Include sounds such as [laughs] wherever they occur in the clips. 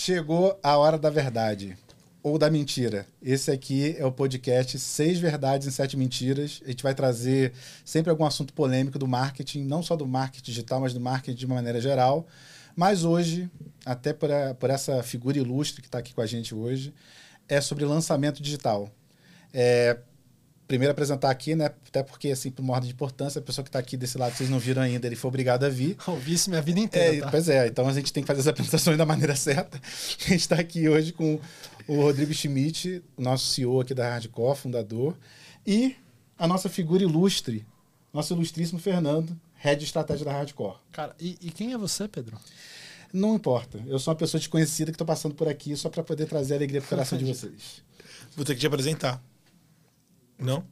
Chegou a hora da verdade ou da mentira. Esse aqui é o podcast Seis Verdades em Sete Mentiras. A gente vai trazer sempre algum assunto polêmico do marketing, não só do marketing digital, mas do marketing de uma maneira geral. Mas hoje, até por, a, por essa figura ilustre que está aqui com a gente hoje, é sobre lançamento digital. É, primeiro apresentar aqui, né? Até porque, assim, por uma ordem de importância, a pessoa que está aqui desse lado, vocês não viram ainda, ele foi obrigado a vir. Ouvi isso minha vida inteira. É, tá? Pois é, então a gente tem que fazer as apresentações [laughs] da maneira certa. A gente está aqui hoje com o Rodrigo Schmidt, nosso CEO aqui da Hardcore, fundador, e a nossa figura ilustre, nosso ilustríssimo Fernando, head de estratégia da Hardcore. Cara, e, e quem é você, Pedro? Não importa, eu sou uma pessoa desconhecida que estou passando por aqui só para poder trazer alegria para o coração de [laughs] vocês. Vou ter que te apresentar. Não?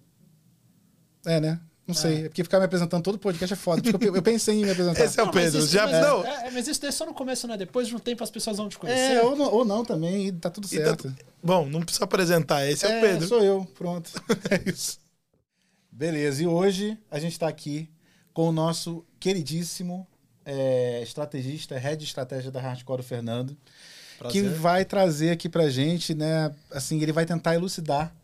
É, né? Não sei, é porque ficar me apresentando todo podcast é foda. porque eu, eu pensei em me apresentar. Esse é o Não, mas Pedro. isso- Já mas, não. é, é, mas isso daí é só no começo, né? Depois de um tempo as pessoas vão te conhecer. É, ou não, ou não também, e tá tudo tá- certo. Bom, não precisa apresentar. Esse é, o Pedro. sou eu, pronto. [laughs] é isso. Beleza, e hoje a gente está aqui com o nosso queridíssimo é, estrategista, head de estratégia da Hardcore, o Fernando, Prazer. que vai trazer aqui pra gente, né, assim, ele vai tentar elucidar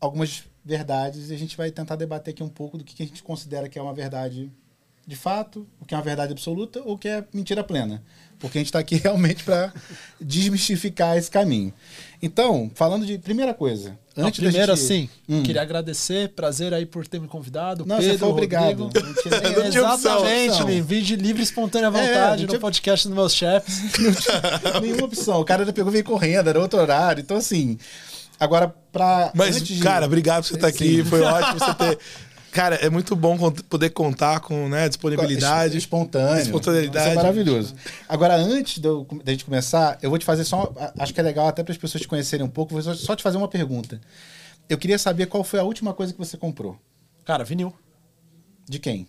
algumas verdades e a gente vai tentar debater aqui um pouco do que que a gente considera que é uma verdade de fato, o que é uma verdade absoluta ou o que é mentira plena. Porque a gente está aqui [laughs] realmente para desmistificar esse caminho. Então, falando de primeira coisa, Não, antes primeiro, gente- assim, Hum. queria agradecer, prazer aí por ter me convidado. Não, Pedro, você foi obrigado. Não tinha nem- Não tinha Exatamente, me vi de livre e espontânea É, vontade não no tinha- podcast dos meus chefes. [laughs] nenhuma opção. O cara pegou e veio correndo, era outro horário. Então, assim, agora para Mas, cara, obrigado por você estar aqui. Sim. Foi [laughs] ótimo você ter. Cara, é muito bom poder contar com né, disponibilidade. espontâneo. Espontaneidade. Isso é maravilhoso. Agora, antes da gente começar, eu vou te fazer só. a- Acho que é legal até para as pessoas te conhecerem um pouco. Vou só, te fazer uma pergunta. Eu queria saber qual foi a última coisa que você comprou. Cara, vinil. De quem?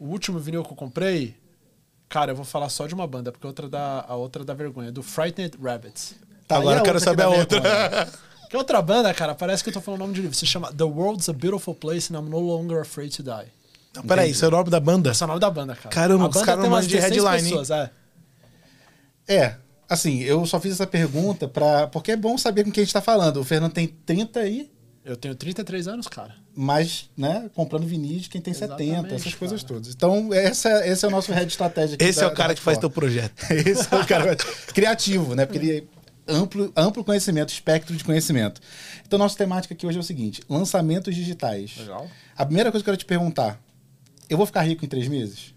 O último vinil que eu comprei, cara, eu vou falar só de uma banda, porque a outra dá, a outra dá vergonha, do Frightened Rabbits. Tá, Agora eu quero que saber a outra. [laughs] Que outra banda, cara, parece que eu tô falando o nome de livro. Se chama The World's a Beautiful Place and I'm No Longer Afraid to Die. Não, peraí, isso é o nome da banda? Esse é o nome da banda, cara. Caramba, a os banda caras não de 16 headline, hein? pessoas, é. É, assim, eu só fiz essa pergunta para porque é bom saber com quem a gente tá falando. O Fernando tem 30 aí, Eu tenho 33 anos, cara. mas, né, comprando vinis de quem tem 70, Exatamente, essas coisas cara. todas. Então, essa, esse é o nosso head estratégia aqui. Esse da- [laughs] é o cara que faz teu projeto. Esse é o cara criativo, né? Porque ele é amplo, amplo conhecimento, espectro de conhecimento. Então, nossa temática aqui hoje é o seguinte: lançamentos digitais. Legal. A primeira coisa que eu quero te perguntar: eu vou ficar rico em três meses?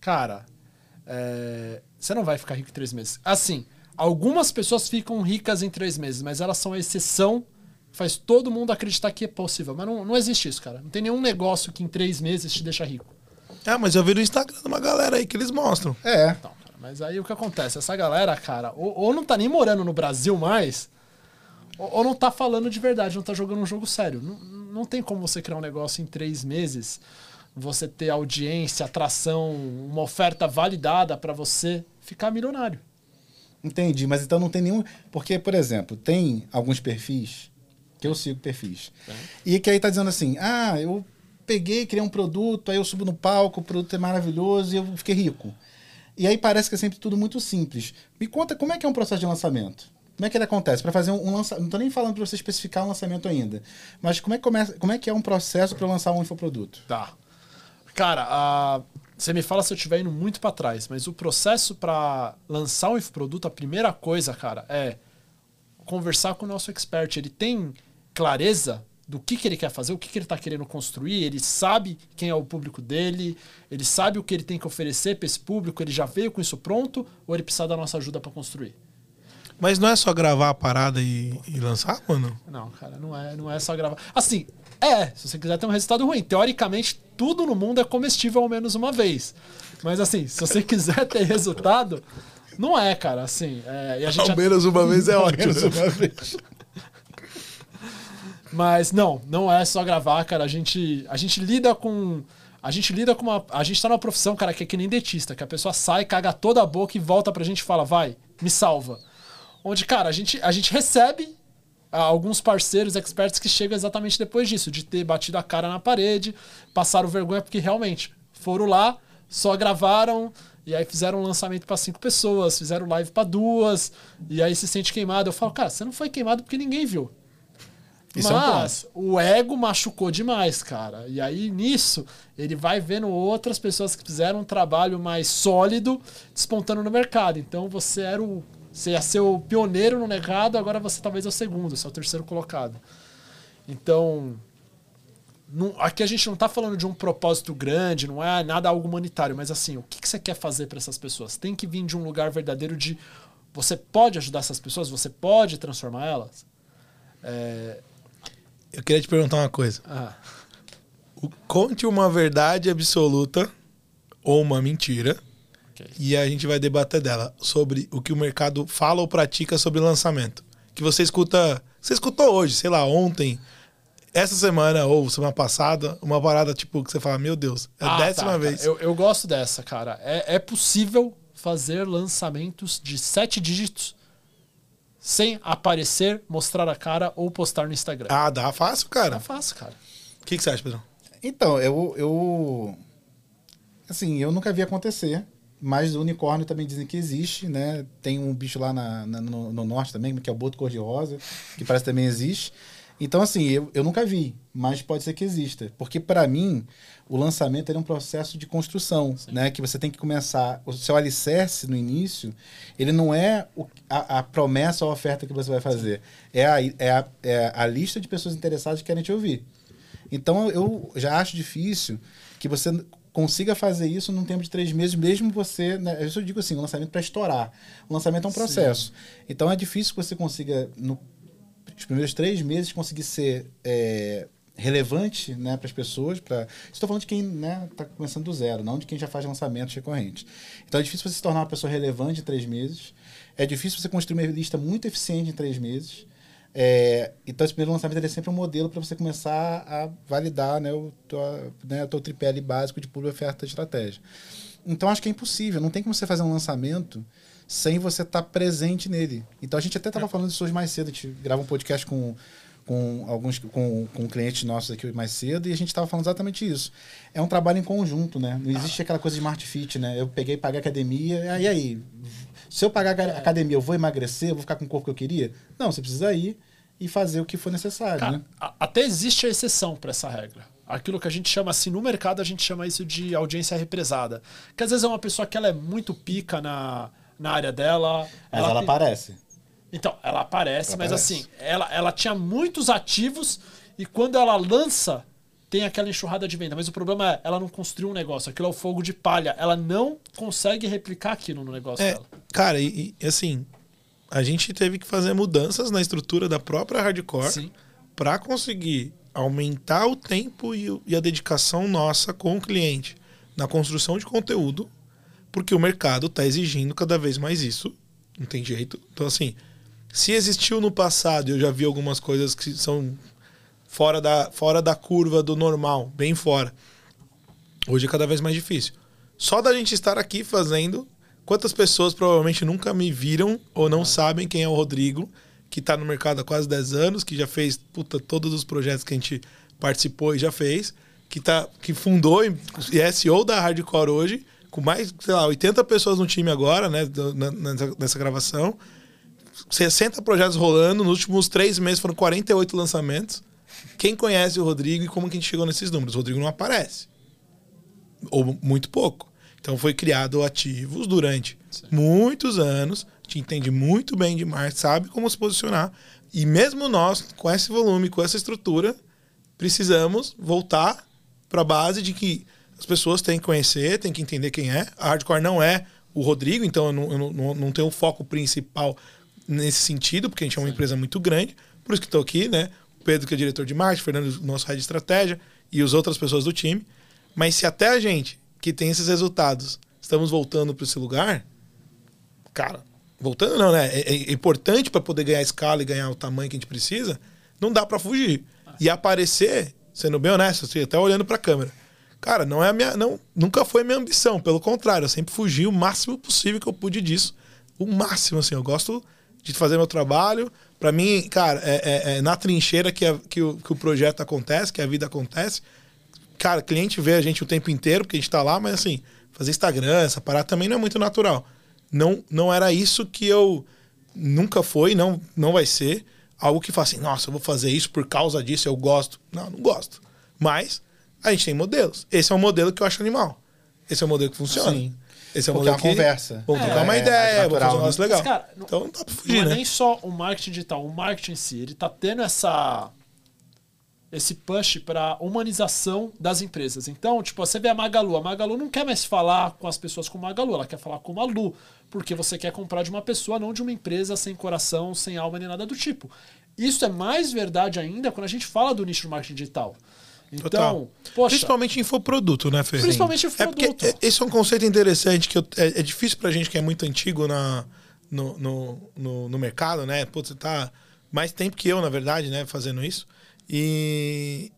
Cara, é, você não vai ficar rico em três meses. Assim, algumas pessoas ficam ricas em três meses, mas elas são a exceção. Faz todo mundo acreditar que é possível. Mas não, não existe isso, cara. Não tem nenhum negócio que em três meses te deixa rico. Ah, mas eu vi no Instagram de uma galera aí que eles mostram. É. Então, mas aí o que acontece? Essa galera, cara, ou, ou não tá nem morando no Brasil mais, ou, ou não tá falando de verdade, não tá jogando um jogo sério. Não, não tem como você criar um negócio em três meses, você ter audiência, atração, uma oferta validada pra você ficar milionário. Entendi, mas então não tem nenhum. Porque, por exemplo, tem alguns perfis que eu sigo perfis. E que aí tá dizendo assim: ah, eu peguei, criei um produto, aí eu subo no palco, o produto é maravilhoso e eu fiquei rico. E aí parece que é sempre tudo muito simples. Me conta como é que é um processo de lançamento. Como é que ele acontece? Para fazer um, um lançamento. Não tô nem falando para você especificar um lançamento ainda. Mas como é que, começa, como é, que é um processo para lançar um infoproduto? Tá. Cara, a- você me fala se eu estiver indo muito pra trás, mas o processo pra lançar um infoproduto, a primeira coisa, cara, é conversar com o nosso expert. Ele tem clareza do que, que ele quer fazer, o que, que ele está querendo construir, ele sabe quem é o público dele, ele sabe o que ele tem que oferecer para esse público, ele já veio com isso pronto ou ele precisa da nossa ajuda para construir? Mas não é só gravar a parada e, e lançar, mano? Não, cara, não é, não é só gravar. Assim, é, se você quiser ter um resultado ruim. Teoricamente, tudo no mundo é comestível ao menos uma vez. Mas assim, se você [laughs] quiser ter resultado, não é, cara. Assim, é, e a gente Ao menos uma vez é [laughs] ótimo. Mas não, não é só gravar, cara. A gente, a gente lida com. A gente lida com uma. A gente tá numa profissão, cara, que é que nem dentista, que a pessoa sai, caga toda a boca e volta pra gente e fala, vai, me salva. Onde, cara, a gente, a gente recebe ah, alguns parceiros, experts que chegam exatamente depois disso, de ter batido a cara na parede, passaram vergonha, porque realmente foram lá, só gravaram E aí fizeram um lançamento para cinco pessoas, fizeram live para duas, e aí se sente queimado. Eu falo, cara, você não foi queimado porque ninguém viu. Isso é um Mas o ego machucou demais, cara. E aí nisso ele vai vendo outras pessoas que fizeram um trabalho mais sólido despontando no mercado. Então você era o você ia ser o pioneiro no mercado, agora você talvez é o segundo, você é o terceiro colocado. Então, não- aqui a gente não está falando de um propósito grande, não é nada algo humanitário, mas assim, o que, que você quer fazer para essas pessoas? Tem que vir de um lugar verdadeiro de você pode ajudar essas pessoas, você pode transformar elas. É, Eu queria te perguntar uma coisa. ah, O- Conte uma verdade absoluta ou uma mentira ok. e a gente vai debater dela sobre o que o mercado fala ou pratica sobre lançamento. Que você escuta, você escutou hoje, sei lá, ontem, essa semana ou semana passada, uma parada tipo que você fala, meu Deus, é a Ah, décima tá, vez. Eu, eu gosto dessa, cara. É, é possível fazer lançamentos de sete dígitos sem aparecer, mostrar a cara ou postar no Instagram. Ah, dá fácil, cara. É fácil, cara. O que, que você acha, Pedrão? Então, eu, eu. Assim, eu nunca vi acontecer. Mas o unicórnio também dizem que existe, né? Tem um bicho lá na, na- no, no norte também, que é o boto cor-de-rosa, que parece que também existe. Então, assim, eu, eu nunca vi, mas pode ser que exista. Porque, para mim, o lançamento é um processo de construção, né? Que você tem que começar... O seu alicerce no início, ele não é o- a, a promessa ou a oferta que você vai fazer. É a, é, a, é a lista de pessoas interessadas que querem te ouvir. Então eu já acho difícil que você consiga fazer isso num tempo de três meses, mesmo você. Né, isso eu digo assim, o lançamento para estourar. O lançamento é um processo. Então é difícil que você consiga, nos primeiros três meses, conseguir ser é, relevante né, para as pessoas. Pra... Estou falando de quem está começando do zero, não de quem já faz lançamentos recorrentes. Então é difícil você se tornar uma pessoa relevante em três meses. É difícil você construir uma lista muito eficiente em três meses. É, então, esse primeiro lançamento é sempre um modelo para você começar a validar né, o tua, né, o teu tripé básico de público, oferta e estratégia. Então, acho que é impossível. Não tem como você fazer um lançamento sem você estar presente nele. Então, a gente até estava falando disso hoje mais cedo. A gente grava um podcast com, com alguns com, com clientes nossos aqui mais cedo e a gente estava falando exatamente isso. É um trabalho em conjunto, né? Não existe aquela coisa de smart fit, né? Eu peguei e paguei academia, e aí? Se eu pagar a academia, eu vou emagrecer, eu vou ficar com o corpo que eu queria? Não, você precisa ir e fazer o que for necessário, Cara, né? a- até existe a exceção para essa regra. Aquilo que a gente chama assim, no mercado a gente chama isso de audiência represada. Que às vezes é uma pessoa que ela é muito pica na, na área dela. Mas ela, tem- aparece. Então, ela aparece, Ela mas aparece. assim, ela, ela tinha muitos ativos e quando ela lança, tem aquela enxurrada de venda. Mas o problema é, ela não construiu um negócio. Aquilo é o fogo de palha. Ela não consegue replicar aquilo no negócio É, dela. cara, e, e, assim, a gente teve que fazer mudanças na estrutura da própria hardcore para conseguir aumentar o tempo e, e a dedicação nossa com o cliente na construção de conteúdo, porque o mercado está exigindo cada vez mais isso. Não tem jeito. Então, assim, se existiu no passado, eu já vi algumas coisas que são fora da, fora da curva do normal, bem fora. Hoje é cada vez mais difícil. Só da gente estar aqui fazendo, quantas pessoas provavelmente nunca me viram ou não sabem quem é o Rodrigo, que está no mercado há quase 10 anos, que já fez puta, todos os projetos que a gente participou e já fez, que, tá, que fundou e é CEO da Hardcore hoje, com mais, sei lá, 80 pessoas no time agora, né, nessa, nessa gravação. 60 projetos rolando, nos últimos três meses foram 48 lançamentos. Quem conhece o Rodrigo e como que a gente chegou nesses números? O Rodrigo não aparece ou muito pouco. Então foi criado ativos durante muitos anos. A gente entende muito bem de marketing, sabe como se posicionar. E mesmo nós, com esse volume, com essa estrutura, precisamos voltar para a base de que as pessoas têm que conhecer, têm que entender quem é. A Hardcore não é o Rodrigo, então eu não, eu não, não tenho um foco principal nesse sentido, porque a gente é uma empresa muito grande. Por isso que estou aqui, né? O Pedro, que é diretor de marketing, o Fernando, nosso head de estratégia, e as outras pessoas do time. Mas se até a gente, que tem esses resultados, estamos voltando para esse lugar, cara, voltando não, né? É, é importante para poder ganhar escala e ganhar o tamanho que a gente precisa, não dá para fugir. E aparecer, sendo bem honesto, assim, até olhando para a câmera. Cara, não é minha, não, nunca foi a minha ambição, pelo contrário, eu sempre fugi o máximo possível que eu pude disso. O máximo, assim, eu gosto de fazer meu trabalho. Para mim, cara, é, é- é na trincheira que, a- que o, que o projeto acontece, que a vida acontece cara, cliente vê a gente o tempo inteiro, porque a gente tá lá, mas assim, fazer Instagram, essa parada também não é muito natural. Não, não era isso que eu nunca foi, não, não vai ser algo que fala assim, nossa, eu vou fazer isso por causa disso, eu gosto. Não, não gosto. Mas a gente tem modelos. Esse é um modelo que eu acho animal. Esse é um modelo que funciona. Sim. Esse é um Porque é modelo uma que... conversa. Vamos É, trocar uma é ideia, vamos natural, fazer um negócio Mas, legal. cara, não- então não dá pra Não fugir, é né? nem só o marketing digital, o marketing em si, ele tá tendo essa esse push para humanização das empresas. Então, tipo, você vê a Magalu, a Magalu não quer mais falar com as pessoas como Magalu, ela quer falar como a Lu, porque você quer comprar de uma pessoa, não de uma empresa sem coração, sem alma nem nada do tipo. Isso é mais verdade ainda quando a gente fala do nicho do marketing digital. Então, Total. poxa, Principalmente infoproduto, né, Fê? Principalmente É porque infoproduto. é- esse é um conceito interessante que eu- é, é difícil pra gente que é muito antigo na, no, no, no, no mercado, né? Pô, você tá mais tempo que eu, na verdade, né, fazendo isso. E,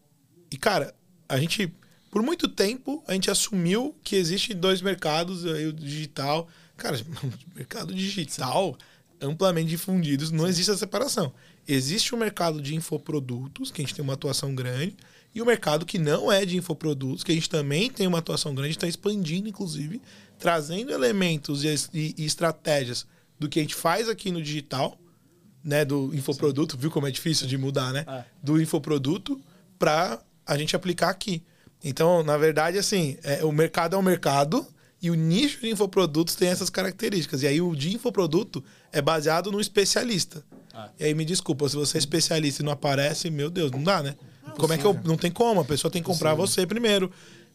e cara, a gente, por muito tempo, a gente assumiu que existe dois mercados, aí o digital. Cara, [laughs] mercado digital amplamente difundidos, não existe essa separação. Existe o mercado de infoprodutos, que a gente tem uma atuação grande, e o mercado que não é de infoprodutos, que a gente também tem uma atuação grande, está expandindo, inclusive, trazendo elementos e, e- e estratégias do que a gente faz aqui no digital, né, do infoproduto, viu como é difícil de mudar, né? É. Do infoproduto para a gente aplicar aqui. Então, na verdade, assim, é, o mercado é um mercado e o nicho de infoprodutos tem essas características. E aí o de infoproduto é baseado no especialista. Ah. E aí me desculpa, se você é especialista e não aparece, meu Deus, não dá, né? Como é que eu. Não tem como, a pessoa tem que comprar você primeiro.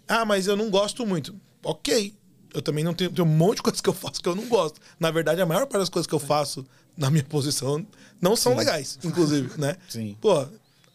Ah, mas eu não gosto muito. Ok. Eu também não tenho, tenho um monte de coisas que eu faço que eu não gosto. Na verdade, a maior parte das coisas que eu faço na minha posição não são legais, inclusive, [laughs] né? Sim. Pô,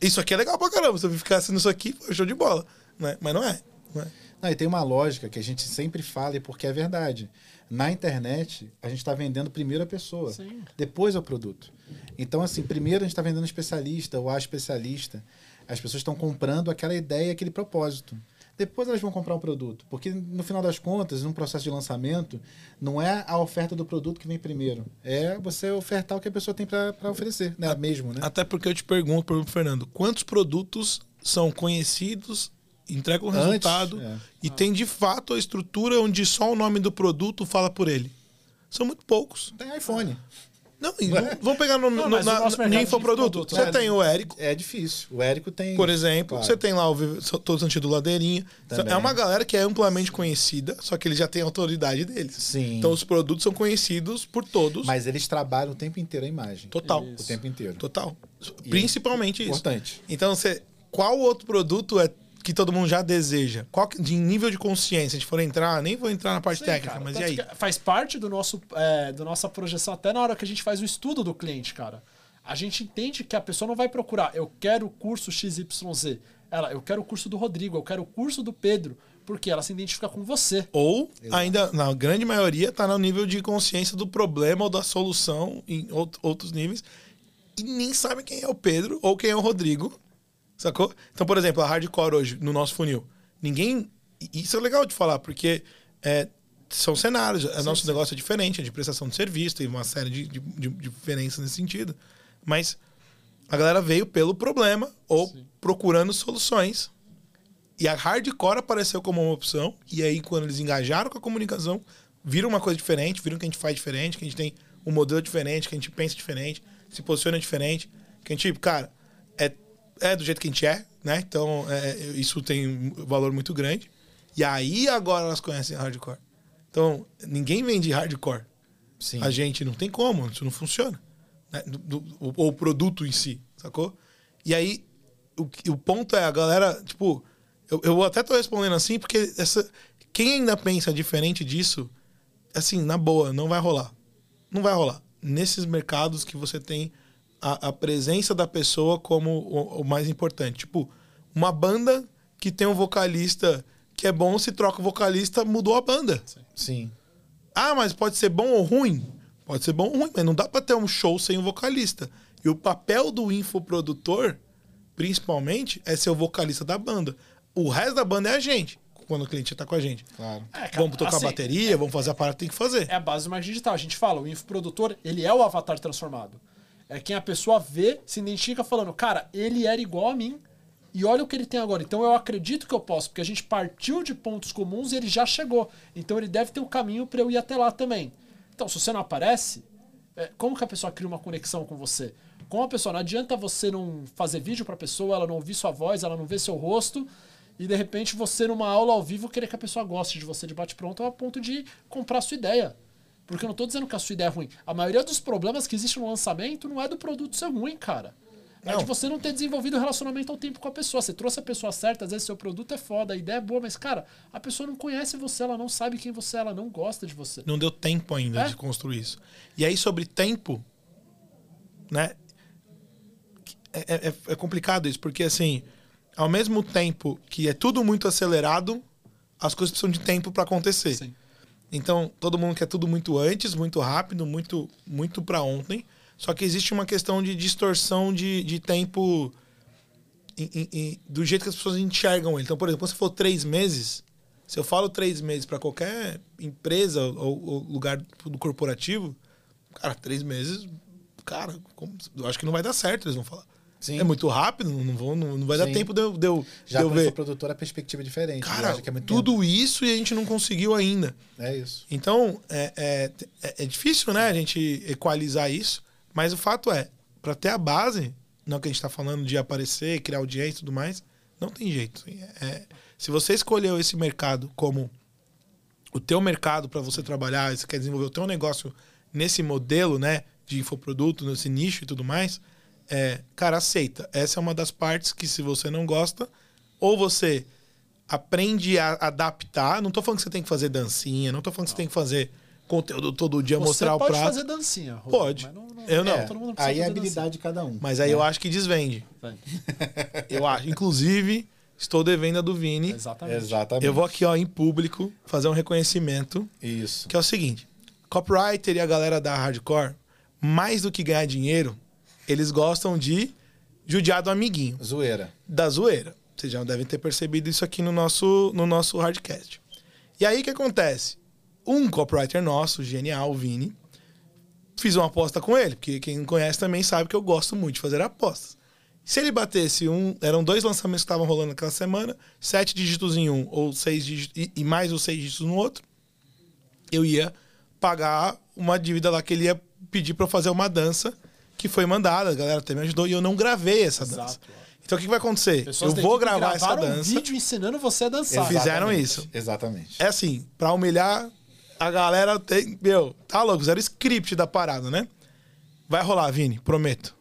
isso aqui é legal pra caramba. Se eu ficar sendo isso aqui, pô, show de bola. Né? Mas não é. Não é. Não, e tem uma lógica que a gente sempre fala e porque é verdade. Na internet, a gente está vendendo primeiro a pessoa, Sim. depois é o produto. Então, assim, primeiro a gente está vendendo especialista ou a especialista. As pessoas estão comprando aquela ideia, aquele propósito. Depois elas vão comprar o produto. Porque, no final das contas, num processo de lançamento, não é a oferta do produto que vem primeiro. É você ofertar o que a pessoa tem para oferecer, né? Mesmo, né? Até porque eu te pergunto, Fernando, quantos produtos são conhecidos, entregam Antes, resultado é. e tem de fato a estrutura onde só o nome do produto fala por ele? São muito poucos. Tem iPhone. Não, vamos pegar no, Não, no, na, no infoproduto. Você né? tem o Érico, É difícil. O Érico tem. por exemplo. Claro. Você tem lá o Todo Sentido Ladeirinha. Também. É uma galera que é amplamente conhecida, só que eles já têm a autoridade deles. Sim. Então os produtos são conhecidos por todos. Mas eles trabalham o tempo inteiro a imagem. Total. O tempo inteiro. Total. Principalmente isso. Importante. Então, você, qual outro produto é que todo mundo já deseja? Qual que- de nível de consciência? Se a gente for entrar, nem vou entrar na parte Sim, técnica, cara, mas e aí? Faz parte do nosso, é, da nossa projeção, até na hora que a gente faz o estudo do cliente, cara. A gente entende que a pessoa não vai procurar, eu quero o curso XYZ. Ela, eu quero o curso do Rodrigo, eu quero o curso do Pedro, porque ela se identifica com você. Ou, ainda, na grande maioria, está no nível de consciência do problema ou da solução em out- outros níveis e nem sabe quem é o Pedro ou quem é o Rodrigo, sacou? Então, por exemplo, a hardcore hoje, no nosso funil, ninguém... Isso é legal de falar, porque é, são cenários, o nosso negócio é diferente, é de prestação de serviço, tem uma série de, de- de diferenças nesse sentido, mas a galera veio pelo problema ou procurando soluções e a hardcore apareceu como uma opção. E aí, quando eles engajaram com a comunicação, viram uma coisa diferente, viram que a gente faz diferente, que a gente tem um modelo diferente, que a gente pensa diferente, se posiciona diferente, que a gente, cara, é, é do jeito que a gente é, né? Então, é, isso tem um valor muito grande. E aí, agora elas conhecem hardcore. Então, ninguém vende hardcore. Sim. A gente não tem como, isso não funciona. né? Do- do- o, ou o produto em si, sacou? E aí, o, o ponto é, a galera, tipo, eu, eu até tô respondendo assim, porque essa, quem ainda pensa diferente disso, assim, na boa, não vai rolar. Não vai rolar. Nesses mercados que você tem a, a presença da pessoa como o, o mais importante. Tipo, uma banda que tem um vocalista que é bom, se troca o vocalista, mudou a banda. Sim. Ah, mas pode ser bom ou ruim? Pode ser bom ou ruim, mas não dá pra ter um show sem um vocalista. E o papel do infoprodutor, principalmente, é ser o vocalista da banda. O resto da banda é a gente, quando o cliente tá com a gente. Claro. É, cara, vamos tocar assim, bateria, vamos fazer a parada que tem que fazer. É a base do marketing digital. A gente fala, o infoprodutor, ele é o avatar transformado. É quem a pessoa vê, se identifica falando, cara, ele era igual a mim E olha o que ele tem agora. Então eu acredito que eu posso, porque a gente partiu de pontos comuns e ele já chegou. Então ele deve ter um caminho para eu ir até lá também. Então, se você não aparece, é, como que a pessoa cria uma conexão com você? Com a pessoa, não adianta você não fazer vídeo para a pessoa, ela não ouvir sua voz, ela não ver seu rosto, e de repente você, numa aula ao vivo, querer que a pessoa goste de você de bate-pronto a ponto de comprar sua ideia. Porque eu não estou dizendo que a sua ideia é ruim. A maioria dos problemas que existem no lançamento não é do produto ser ruim, cara. É Não. de você não ter desenvolvido o relacionamento ao tempo com a pessoa. Você trouxe a pessoa certa, às vezes seu produto é foda, a ideia é boa, mas, cara, a pessoa não conhece você, ela não sabe quem você é, ela não gosta de você. Não deu tempo ainda É. de construir isso. E aí, sobre tempo, né? É, é- é complicado isso, porque assim, ao mesmo tempo que é tudo muito acelerado, as coisas precisam de tempo para acontecer. Sim. Então, todo mundo quer tudo muito antes, muito rápido, muito, muito para ontem. Só que existe uma questão de distorção de, de tempo em- em- em- do jeito que as pessoas enxergam ele. Então, por exemplo, você for três meses, se eu falo três meses para qualquer empresa ou, ou lugar do corporativo, cara, três meses, cara, como- eu acho que não vai dar certo, eles vão falar. Sim. É muito rápido, não, vão, não, não vai dar Sim. tempo de eu, de eu, Já de eu ver. produtora, a perspectiva é diferente. Cara, é tudo isso e a gente não conseguiu ainda. tempo. É isso. Então, é, é, é- é difícil, né, a gente equalizar isso, mas o fato é, para ter a base, não que a gente está falando de aparecer, criar audiência e tudo mais, não tem jeito. É- se você escolheu esse mercado como o teu mercado para você trabalhar, você quer desenvolver o teu negócio nesse modelo, né, de infoproduto, nesse nicho e tudo mais, é, cara, aceita. Essa é uma das partes que se você não gosta, ou você aprende a adaptar, não tô falando que você tem que fazer dancinha, não tô falando que você tem que fazer conteúdo todo dia, Você mostrar o pode prato, fazer dancinha, Rô, Pode. mas não- não- Eu não. É, todo mundo precisa aí é a habilidade de cada um. mas aí eu acho que desvende. [laughs] Eu acho, inclusive, estou devendo a do Vini. Exatamente. Exatamente. Eu vou aqui, ó, em público, fazer um reconhecimento Isso. que é o seguinte: copywriter e a galera da hardcore, mais do que ganhar dinheiro, eles gostam de judiar do amiguinho, Zoeira. da zoeira. Vocês já devem ter percebido isso aqui no nosso, no nosso hardcast. E aí o que acontece? Um copywriter nosso, genial, o Vini, fiz uma aposta com ele, porque quem conhece também sabe que eu gosto muito de fazer apostas. Se ele batesse um. Eram dois lançamentos que estavam rolando naquela semana, sete dígitos em um, ou seis dígitos, e, e mais os seis dígitos no outro, eu ia pagar uma dívida lá que ele ia pedir para eu fazer uma dança que foi mandada, a galera até me ajudou, e eu não gravei essa Exato. dança. Então o que vai acontecer? Pessoas eu vou gravar essa dança. um vídeo ensinando você a dançar. Exato. Fizeram Exatamente. isso. Exatamente. É assim, pra humilhar, a galera tem. Meu, tá louco, zero script da parada, né? Vai rolar, Vini, prometo.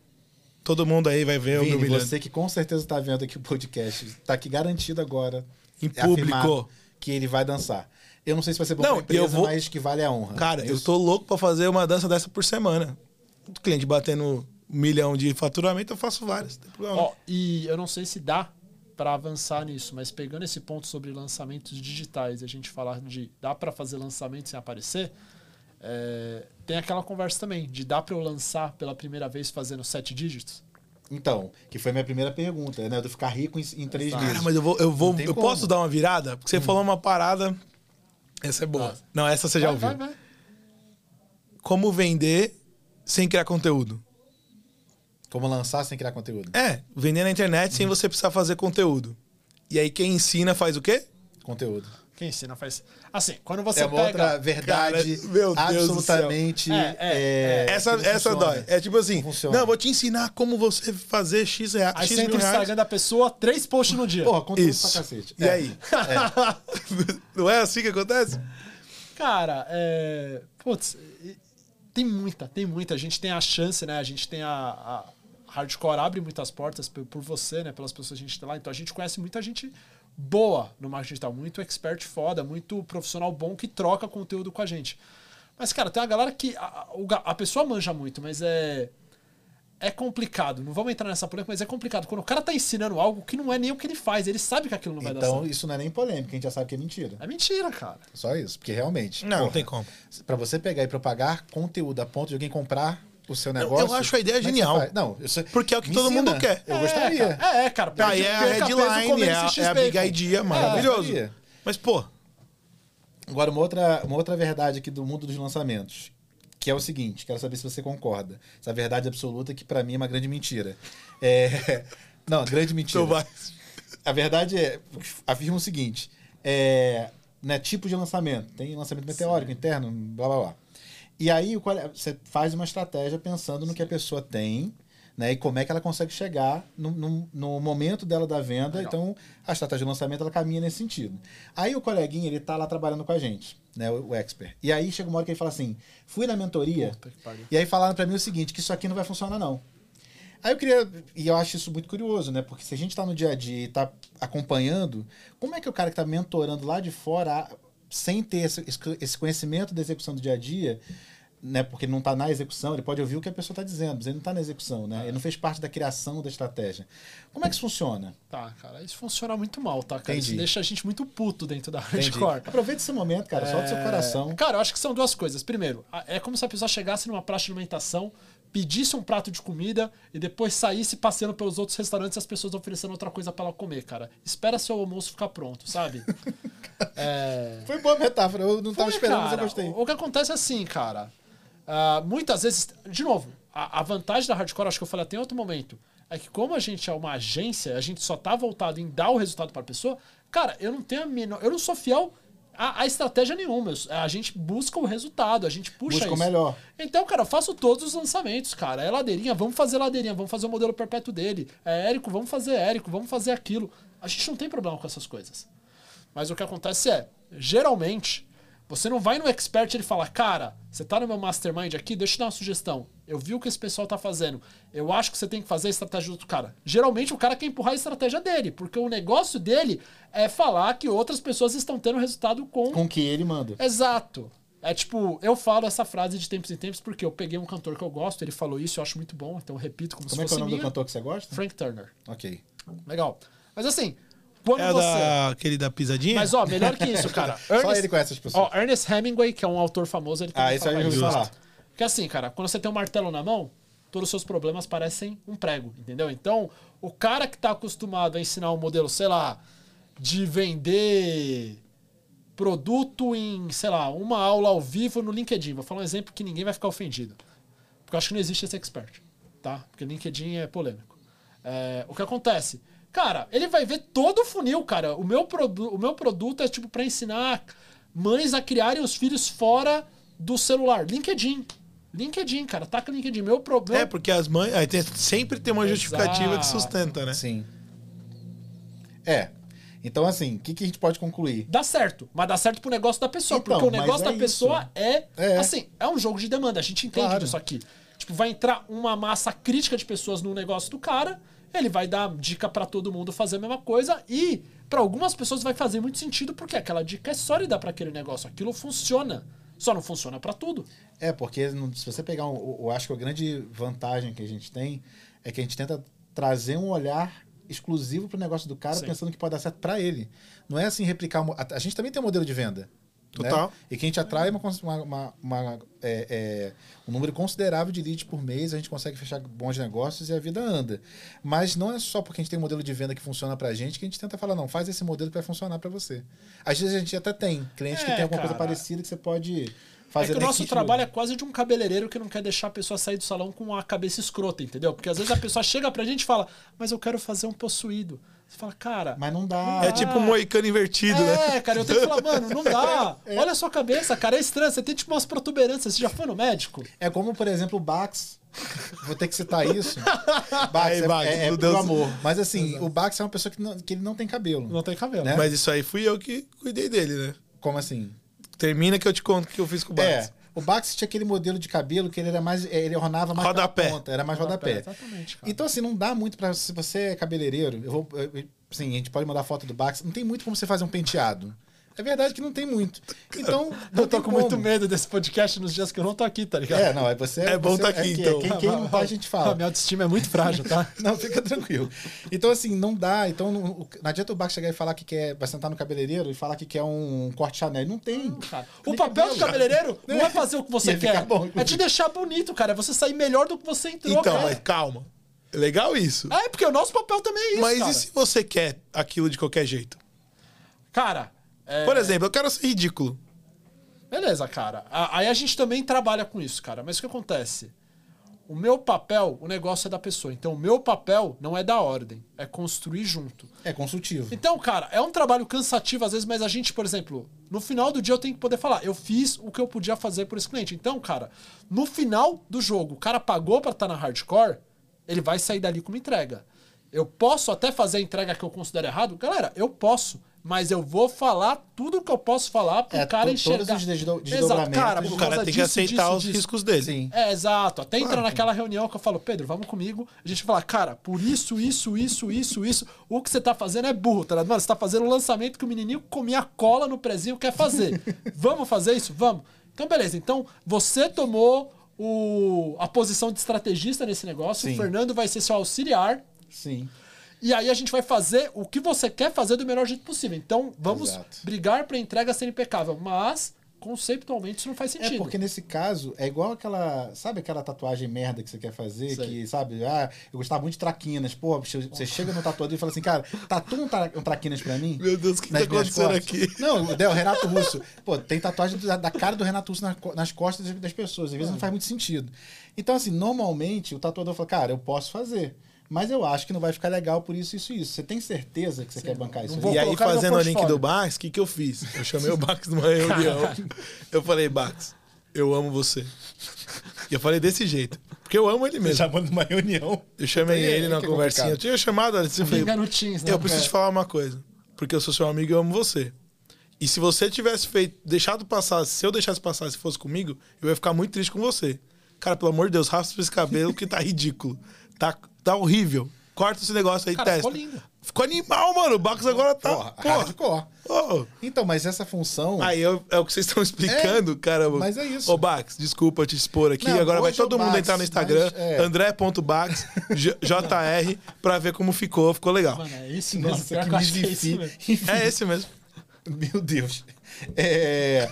Todo mundo aí vai ver eu me Vini, humilhando. você que com certeza tá vendo aqui o podcast, tá aqui garantido agora. Em é público. Que ele vai dançar. Eu não sei se vai ser bom Não, pra empresa, eu vou- mas que vale a honra. Cara, eu Isso. tô louco pra fazer uma dança dessa por semana. O cliente batendo um milhão de faturamento, eu faço várias. Não tem problema. Ó, e eu não sei se dá para avançar nisso, mas pegando esse ponto sobre lançamentos digitais, a gente falar de dá para fazer lançamento sem aparecer, é, tem aquela conversa também de dá para eu lançar pela primeira vez fazendo sete dígitos. Então, que foi minha primeira pergunta, né? Do ficar rico em, em três meses. Cara, mas eu vou. Eu, vou, eu como. posso dar uma virada? Porque você falou uma parada. Essa é boa. Ah. Não, essa você já vai, ouviu. vai, vai. Como vender sem criar conteúdo? Como lançar sem criar conteúdo. É, vender na internet sem você precisar fazer conteúdo. E aí quem ensina faz o quê? Conteúdo. Quem ensina faz. Assim, quando você é uma pega. outra verdade Cara, meu Deus absolutamente. do céu. É, é, é, essa essa funciona. dói. É tipo assim, Não funciona. não, eu vou te ensinar como você fazer X, rea Aí X você entra no reais. Instagram da pessoa, três posts no dia. Porra, conteúdo Isso. pra cacete. E É. aí? [laughs] não é assim que acontece? Cara, é. Putz, tem muita, tem muita. A gente tem a chance, né? A gente tem a. a Hardcore abre muitas portas por, por você, né? Pelas pessoas que a gente tem lá. Então a gente conhece muita gente boa no marketing digital. Muito expert foda, muito profissional bom que troca conteúdo com a gente. Mas, cara, tem uma galera que. A, a- a pessoa manja muito, mas é. É complicado. Não vamos entrar nessa polêmica, mas é complicado. Quando o cara tá ensinando algo que não é nem o que ele faz, ele sabe que aquilo não vai dar Então, certo. isso não é nem polêmica, a gente já sabe que é mentira. É mentira, cara. Só isso. Porque realmente. Não, não porra, tem como. Pra você pegar e propagar conteúdo a ponto de alguém comprar o seu Eu- negócio. eu acho a ideia é genial. Não, eu sei- Porque é o que todo ensina. mundo quer. Eu É, gostaria. cara. É, cara. Aí é a headline, é a, esse é a big idea, maravilhoso. gostaria. Mas, pô, Agora, uma outra, uma outra verdade aqui do mundo dos lançamentos, que é o seguinte, quero saber se você concorda. Essa verdade absoluta que pra mim é uma grande mentira. É... [laughs] Não, grande mentira. então vai. A verdade é, afirma o seguinte: é, né, tipo de lançamento. Tem lançamento meteórico, interno, blá blá blá. E aí o qual é- você faz uma estratégia pensando no que a pessoa tem. Né, e como é que ela consegue chegar no, no, no momento dela da venda. Legal. Então, a estratégia de lançamento ela caminha nesse sentido. Aí o coleguinha, ele tá lá trabalhando com a gente, né, o, o expert. E aí chega uma hora que ele fala assim: fui na mentoria, e aí falaram pra mim o seguinte, que isso aqui não vai funcionar não. Aí eu queria, e eu acho isso muito curioso, né? Porque se a gente tá no dia a dia e tá acompanhando, como é que o cara que tá mentorando lá de fora, sem ter esse, esse conhecimento da execução do dia a dia, né? Porque ele não tá na execução, ele pode ouvir o que a pessoa tá dizendo, mas ele não tá na execução, né? Ele não fez parte da criação da estratégia. Como é que isso funciona? Tá, cara, isso funciona muito mal, tá, cara? Isso Entendi. deixa a gente muito puto dentro da hardcore. Aproveita esse momento, cara, solta seu É, coração. Cara, eu acho que são duas coisas. Primeiro, é como se a pessoa chegasse numa praça de alimentação, pedisse um prato de comida e depois saísse passeando pelos outros restaurantes e as pessoas oferecendo outra coisa pra ela comer, cara. Espera seu almoço ficar pronto, sabe? [laughs] é... Foi boa metáfora, eu não tava Foi, esperando, mas cara. eu gostei. O, o que acontece é assim, cara. Ah, muitas vezes, de novo, a, a vantagem da hardcore, acho que eu falei até em outro momento, é que como a gente é uma agência, a gente só tá voltado em dar o resultado para a pessoa, cara, eu não tenho a menor. Eu não sou fiel a, a estratégia nenhuma. A gente busca o resultado, a gente puxa Busca o isso. melhor. Então, cara, eu faço todos os lançamentos, cara. É ladeirinha, vamos fazer ladeirinha, vamos fazer o modelo perpétuo dele. É Érico, vamos fazer Érico, vamos fazer aquilo. A gente não tem problema com essas coisas. Mas o que acontece é, geralmente, você não vai no expert e ele fala, cara, você tá no meu mastermind aqui, deixa eu te dar uma sugestão. Eu vi o que esse pessoal tá fazendo. Eu acho que você tem que fazer a estratégia do outro cara. Geralmente o cara quer empurrar a estratégia dele, porque o negócio dele é falar que outras pessoas estão tendo resultado com Com o que ele manda. Exato. É tipo, eu falo essa frase de tempos em tempos porque eu peguei um cantor que eu gosto, ele falou isso, eu acho muito bom, então eu repito como Como é se que é fosse o nome minha. do cantor que você gosta? Frank Turner. Ok. Legal. Mas assim, quando É você. da, aquele da pisadinha? Mas ó, melhor que isso, cara. [laughs] Só ele conhece as pessoas. Ó, Ernest Hemingway, que é um autor famoso, ele Ah, também isso aí fala eu falar. Porque assim, cara, quando você tem um martelo na mão, todos os seus problemas parecem um prego, entendeu? Então, o cara que tá acostumado a ensinar um modelo, sei lá, de vender produto em, sei lá, uma aula ao vivo no LinkedIn. Vou falar um exemplo que ninguém vai ficar ofendido. Porque eu acho que não existe esse expert, tá? Porque LinkedIn é polêmico. É, o que acontece? Cara, ele vai ver todo o funil, cara. O meu, o meu produto é tipo para ensinar mães a criarem os filhos fora do celular. LinkedIn. LinkedIn, cara. Taca LinkedIn. Meu problema. É, porque as mães. Aí tem- sempre tem uma justificativa que Exato. sustenta, né? Sim. É. Então, assim, o que, que a gente pode concluir? Dá certo, mas dá certo pro negócio da pessoa. Então, porque o negócio é da pessoa é, É. Assim, é um jogo de demanda. A gente entende Claro. disso aqui. Tipo, vai entrar uma massa crítica de pessoas no negócio do cara. Ele vai dar dica pra todo mundo fazer a mesma coisa. E pra algumas pessoas vai fazer muito sentido porque aquela dica é sólida pra aquele negócio. Aquilo funciona. Só não funciona pra tudo. É, porque se você pegar, um, eu acho que a grande vantagem que a gente tem é que a gente tenta trazer um olhar exclusivo pro negócio do cara, Sim. pensando que pode dar certo para ele. Não é assim replicar. A, a gente também tem um modelo de venda. Né? Total. E que a gente atrai uma, cons- uma, uma- uma, é, é, um número considerável de leads por mês, a gente consegue fechar bons negócios e a vida anda. Mas não é só porque a gente tem um modelo de venda que funciona pra gente que a gente tenta falar, não, faz esse modelo que vai funcionar pra você. Às vezes a gente até tem cliente que É, tem alguma coisa cara. parecida que você pode É fazer que o no nosso trabalho é quase de um cabeleireiro que não quer deixar a pessoa sair do salão com a cabeça escrota, entendeu? Porque às vezes a pessoa [laughs] chega pra gente e fala, mas eu quero fazer um possuído. Você fala, cara. Mas não dá. É tipo um moicano invertido, né? É, cara, eu tenho que falar, mano, não dá. [laughs] Olha a sua cabeça, cara, é estranho. Você tem tipo umas protuberâncias. Você já foi no médico? É como, por exemplo, o Bax. Vou ter que citar isso. [laughs] Bax Aí, é, Bax, é, é Deus. amor. Mas assim, o Bax é uma pessoa que, não, que ele não tem cabelo. Não tem cabelo. Né? Mas isso aí fui eu que cuidei dele, né? Como assim? Termina que eu te conto o que eu fiz com o É. O Bax tinha aquele modelo de cabelo que ele era mais. é, Ele ornava mais Rodapé. ponta, era mais rodapé. Exatamente, cara. Então, assim, não dá muito pra. Se você é cabeleireiro, eu vou. eu- Sim, a gente pode mandar foto do Bax. Não tem muito como você fazer um penteado. É verdade que não tem muito. Então, não Eu tô com como. muito medo desse podcast nos dias que eu não tô aqui, tá ligado? É, não, é você. É bom você, tá aqui, que- então. Quem, quem não tá, a gente fala. A minha autoestima é muito frágil, tá? [laughs] Não, fica tranquilo. Então, assim, não dá. Então, não, não adianta o Bax chegar e falar que quer. Vai sentar no cabeleireiro e falar que quer um corte Chanel. Não tem. Cara, o papel do cabeleireiro não é fazer o que você quer. bom, é te deixar bonito, cara. É você sair melhor do que você entrou. Então, cara. mas calma. É legal isso. É, porque o nosso papel também é isso, mas cara. e se você quer aquilo de qualquer jeito? Cara, é... Por exemplo, eu quero ser ridículo. Beleza, cara. A- Aí a gente também trabalha com isso, cara. Mas o que acontece? o meu papel, o negócio é da pessoa. Então, o meu papel não é da ordem, é construir junto. É consultivo. Então, cara, é um trabalho cansativo às vezes, mas a gente, por exemplo, no final do dia eu tenho que poder falar, eu fiz o que eu podia fazer por esse cliente. Então, cara, no final do jogo, o cara pagou para estar na hardcore, ele vai sair dali com uma entrega. Eu posso até fazer a entrega que eu considero errado? Galera, eu posso mas eu vou falar tudo que eu posso falar pro É, cara enxergar. todos os desdo- Exato, desdobramentos. cara, O O cara tem que disso, aceitar disso, os disso. riscos dele. Sim. É, exato. Até Claro. naquela reunião que eu falo, Pedro, vamos comigo. A gente fala, cara, por isso, isso, isso, isso, isso, o que você tá fazendo é burro, tá ligado? Mano, você tá fazendo um lançamento que o menininho comia cola no prezinho quer fazer. [laughs] vamos fazer isso? Vamos. Então, beleza. Então, você tomou o, a posição de estrategista nesse negócio, Sim. o Fernando vai ser seu auxiliar. Sim. E aí a gente vai fazer o que você quer fazer do melhor jeito possível. Então, vamos Exato. brigar pra entrega ser impecável. Mas, conceitualmente, isso não faz sentido. É porque nesse caso é igual aquela. Sabe aquela tatuagem merda que você quer fazer? Sei. Que, sabe, ah, eu gostava muito de traquinas. Pô, você chega no tatuador e fala assim, cara, tatua um, tra um traquinas pra mim? Meu Deus, o que, tá acontecendo costas. aqui? Não, o Renato Russo. Pô, tem tatuagem da, da cara do Renato Russo nas, co- nas costas das, das pessoas. Às vezes não faz muito sentido. Então, assim, normalmente o tatuador fala, cara, eu posso fazer. Mas eu acho que não vai ficar legal por isso, isso e isso. Você tem certeza que você quer bancar isso? E aí, fazendo o link do Bax, o que, que eu fiz? Eu chamei o Bax numa [laughs] reunião. Eu falei, Bax, eu amo você. E eu falei desse jeito. Porque eu amo ele mesmo. Chamando uma reunião. Eu chamei É, ele é na é conversinha. Eu complicado. tinha chamado. Eu falei, Teams, né? eu preciso te falar uma coisa. Porque eu sou seu amigo e eu amo você. E se você tivesse feito, deixado passar, se eu deixasse passar se fosse comigo, eu ia ficar muito triste com você. Cara, pelo amor de Deus, raspa esse cabelo que tá ridículo. Tá, tá horrível. Corta esse negócio aí, Cara, testa. ficou lindo. Ficou animal, mano. O Bax agora tá. Porra, Porra. [laughs] hardcore. Ô. Então, mas essa função. Aí eu- é o que vocês estão explicando, caramba. mas é isso. Ô, Bax, desculpa te expor aqui. Não, Agora vai é todo mundo Bax, entrar no Instagram, é. andré.bax, J- JR, pra ver como ficou. Ficou legal. Mano, é isso mesmo. Nossa, que que é misefi- mesmo. [laughs] É esse mesmo. Meu Deus. É.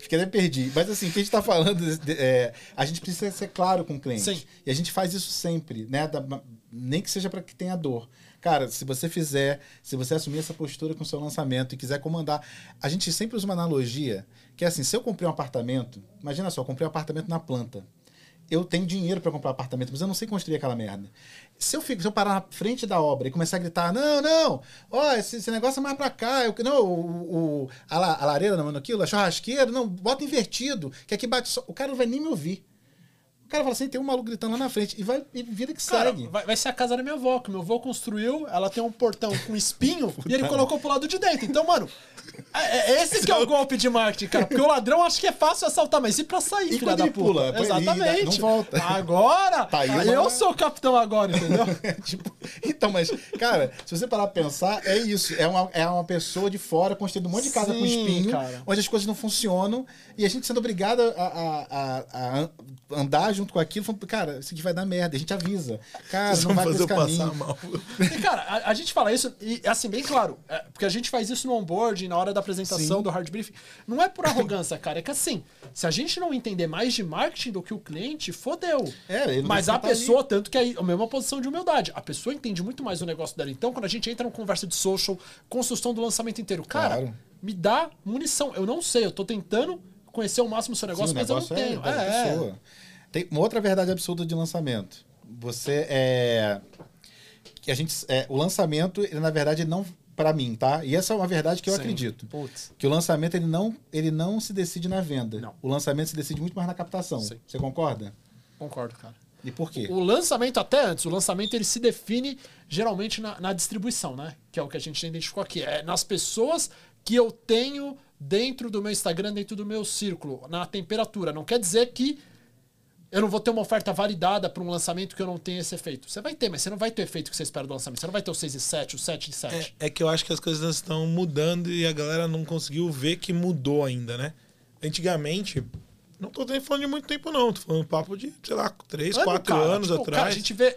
Fiquei até perdi. Mas assim, o que a gente tá falando, é, a gente precisa ser claro com o cliente. Sim. E a gente faz isso sempre, né? Da- nem que seja para que tenha dor. Cara, se você fizer, se você assumir essa postura com seu lançamento e quiser comandar, a gente sempre usa uma analogia que é assim: se eu comprei um apartamento, imagina só, eu comprei um apartamento na planta. Eu tenho dinheiro para comprar um apartamento, mas eu não sei construir aquela merda. Se eu, fico, se eu parar na frente da obra e começar a gritar, não, não, ó, esse, esse negócio é mais pra cá, eu, não, o, o- a, la- a lareira, não, aquilo, a churrasqueira, não, bota invertido, que aqui bate só. O cara não vai nem me ouvir. O cara fala assim, tem um maluco gritando lá na frente, e vai e vida que Cara, segue. vai, vai ser a casa da minha avó, que meu avô construiu, ela tem um portão com espinho [laughs] e ele colocou pro lado de dentro. Então, mano, é, é esse que é o golpe de marketing, cara. Porque o ladrão acha que é fácil assaltar, mas e pra sair, E filha da pula? Ele Exatamente. não volta. Agora, Tá aí uma- eu sou o capitão agora, entendeu? [laughs] Tipo, então, mas, cara, se você parar pra pensar, é isso. É uma, é uma pessoa de fora construindo um monte de casa com Sim, espinho, cara. onde as coisas não funcionam, e a gente sendo obrigado a, a- a- a an- andar junto com aquilo, falando, cara, isso aqui vai dar merda. A gente avisa. Cara, Vocês não vão vai fazer eu esse passar caminho. mal. E, cara, a, a gente fala isso, e assim, bem claro, é, porque a gente faz isso no onboard, na hora da apresentação Sim. do hard briefing. Não é por arrogância, cara, é que assim, se a gente não entender mais de marketing do que o cliente, fodeu. É, Mas a tá ali. pessoa, tanto que é a mesma posição de humildade, a pessoa entende muito mais o negócio dela. Então, quando a gente entra numa conversa de social, construção do lançamento inteiro, cara, Claro. me dá munição. Eu não sei, eu tô tentando conhecer o máximo o seu negócio, Sim, mas eu não negócio tenho. É, É, é. pessoa. Tem uma outra verdade absurda de lançamento. Você é. Que a gente, é, o lançamento, ele, na verdade, não. Pra mim, tá? E essa é uma verdade que eu Sim. acredito. Putz. Que o lançamento ele não, ele não se decide na venda. Não. O lançamento se decide muito mais na captação. Sim. Você concorda? Concordo, cara. E por quê? O lançamento, até antes, o lançamento ele se define geralmente na, na distribuição, né? Que é o que a gente identificou aqui. É nas pessoas que eu tenho dentro do meu Instagram, dentro do meu círculo, na temperatura. Não quer dizer que eu não vou ter uma oferta validada para um lançamento que eu não tenho esse efeito. Você vai ter, mas você não vai ter o efeito que você espera do lançamento. Você não vai ter o 6 e 7, o 7 e 7. É, é que eu acho que as coisas estão mudando e a galera não conseguiu ver que mudou ainda, né? Antigamente, não tô nem falando de muito tempo, não. Tô falando papo de, sei lá, 3, Ano, 4 cara, anos tipo, atrás. Cara, a gente vê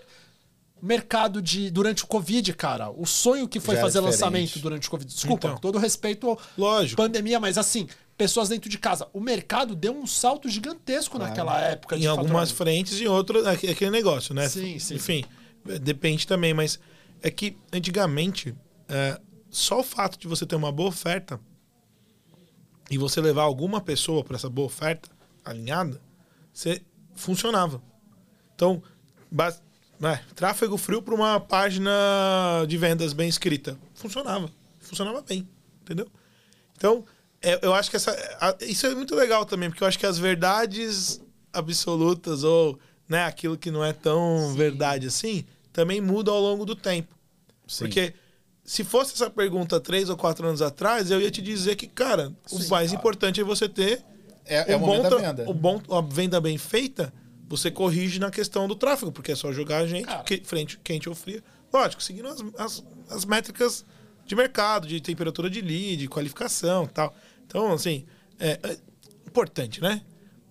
mercado de durante o Covid, cara. O sonho que foi Já era fazer diferente. lançamento durante o Covid. Desculpa, Então. com todo respeito ao Lógico. pandemia, mas assim, pessoas dentro de casa. O mercado deu um salto gigantesco naquela época. em algumas frentes e em outras, aque- aquele negócio, né? Sim, sim. Enfim, é, depende também, mas é que antigamente, é, só o fato de você ter uma boa oferta e você levar alguma pessoa para essa boa oferta alinhada, você funcionava. Então, bas- né, tráfego frio para uma página de vendas bem escrita. Funcionava. Funcionava bem. Entendeu? Então, é, eu acho que essa, a- isso é muito legal também, porque eu acho que as verdades absolutas ou né, aquilo que não é tão verdade assim, também muda ao longo do tempo. Sim. Porque se fosse essa pergunta três ou quatro anos atrás, eu ia te dizer que, cara, o mais importante é você ter É, é um momento bom da venda. o bom, a venda bem feita, você corrige na questão do tráfego, porque é só jogar a gente que- frente, quente ou fria. Lógico, seguindo as, as, as métricas de mercado, de temperatura de lead, qualificação e tal. Então, assim, é, é importante, né?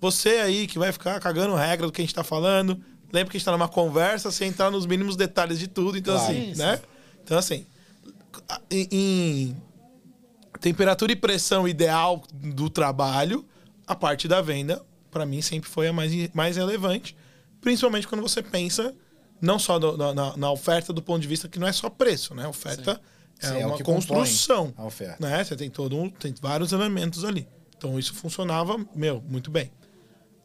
Você aí que vai ficar cagando regra do que a gente tá falando, lembra que a gente tá numa conversa sem entrar nos mínimos detalhes de tudo. Então, Claro. assim, Sim, né? Então, assim, em, em temperatura e pressão ideal do trabalho, a parte da venda, para mim, sempre foi a mais, mais relevante. Principalmente quando você pensa não só do- na, na- oferta do ponto de vista que não é só preço, né? Oferta Sim, é o uma construção. a oferta. Né? Você tem todo um, tem vários elementos ali. Então isso funcionava, meu, muito bem.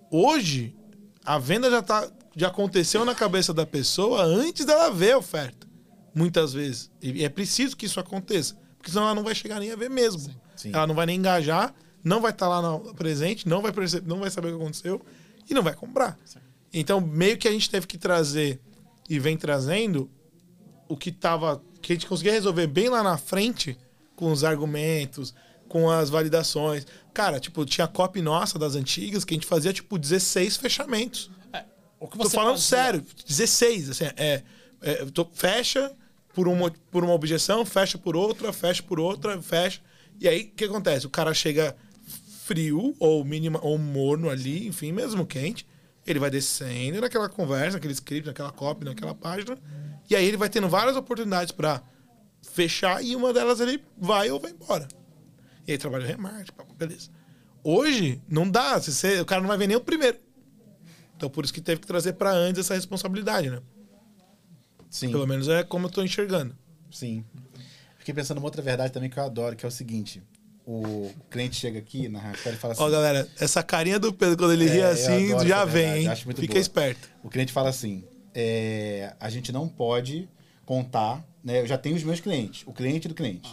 Hoje, a venda já, tá, já aconteceu na cabeça da pessoa antes dela ver a oferta. Muitas vezes. E é preciso que isso aconteça. Porque senão ela não vai chegar nem a ver mesmo. Sim. Ela não vai nem engajar, não vai estar lá no presente, não vai, perceber, não vai saber o que aconteceu e não vai comprar. Então, meio que a gente teve que trazer e vem trazendo o que tava. Que a gente conseguia resolver bem lá na frente com os argumentos, com as validações. Cara, tipo, tinha copy nossa das antigas que a gente fazia, tipo, 16 fechamentos. O que Tô você falando fazia- sério, 16, assim, é, é, tô- fecha por uma, por uma objeção, fecha por outra, fecha por outra, fecha. E aí, o que acontece? O cara chega frio, ou mínima, ou morno ali, enfim, mesmo quente, ele vai descendo naquela conversa, naquele script, naquela copy, naquela página, e aí ele vai tendo várias oportunidades para fechar, e uma delas ele vai ou vai embora. E aí trabalha remarketing, pá, beleza. Hoje, não dá, você- o cara não vai ver nem o primeiro. Então por isso que teve que trazer para antes essa responsabilidade, né? Sim. Pelo menos é como eu tô enxergando. Sim. Fiquei pensando numa outra verdade também que eu adoro, que é o seguinte. O cliente chega aqui na Raspberry e fala assim... Ó, galera, essa carinha do Pedro quando ele É, ri assim, já vem, hein? acho muito Fica boa. esperto. O cliente fala assim: é, a gente não pode contar, né? Eu já tenho os meus clientes, o cliente do cliente.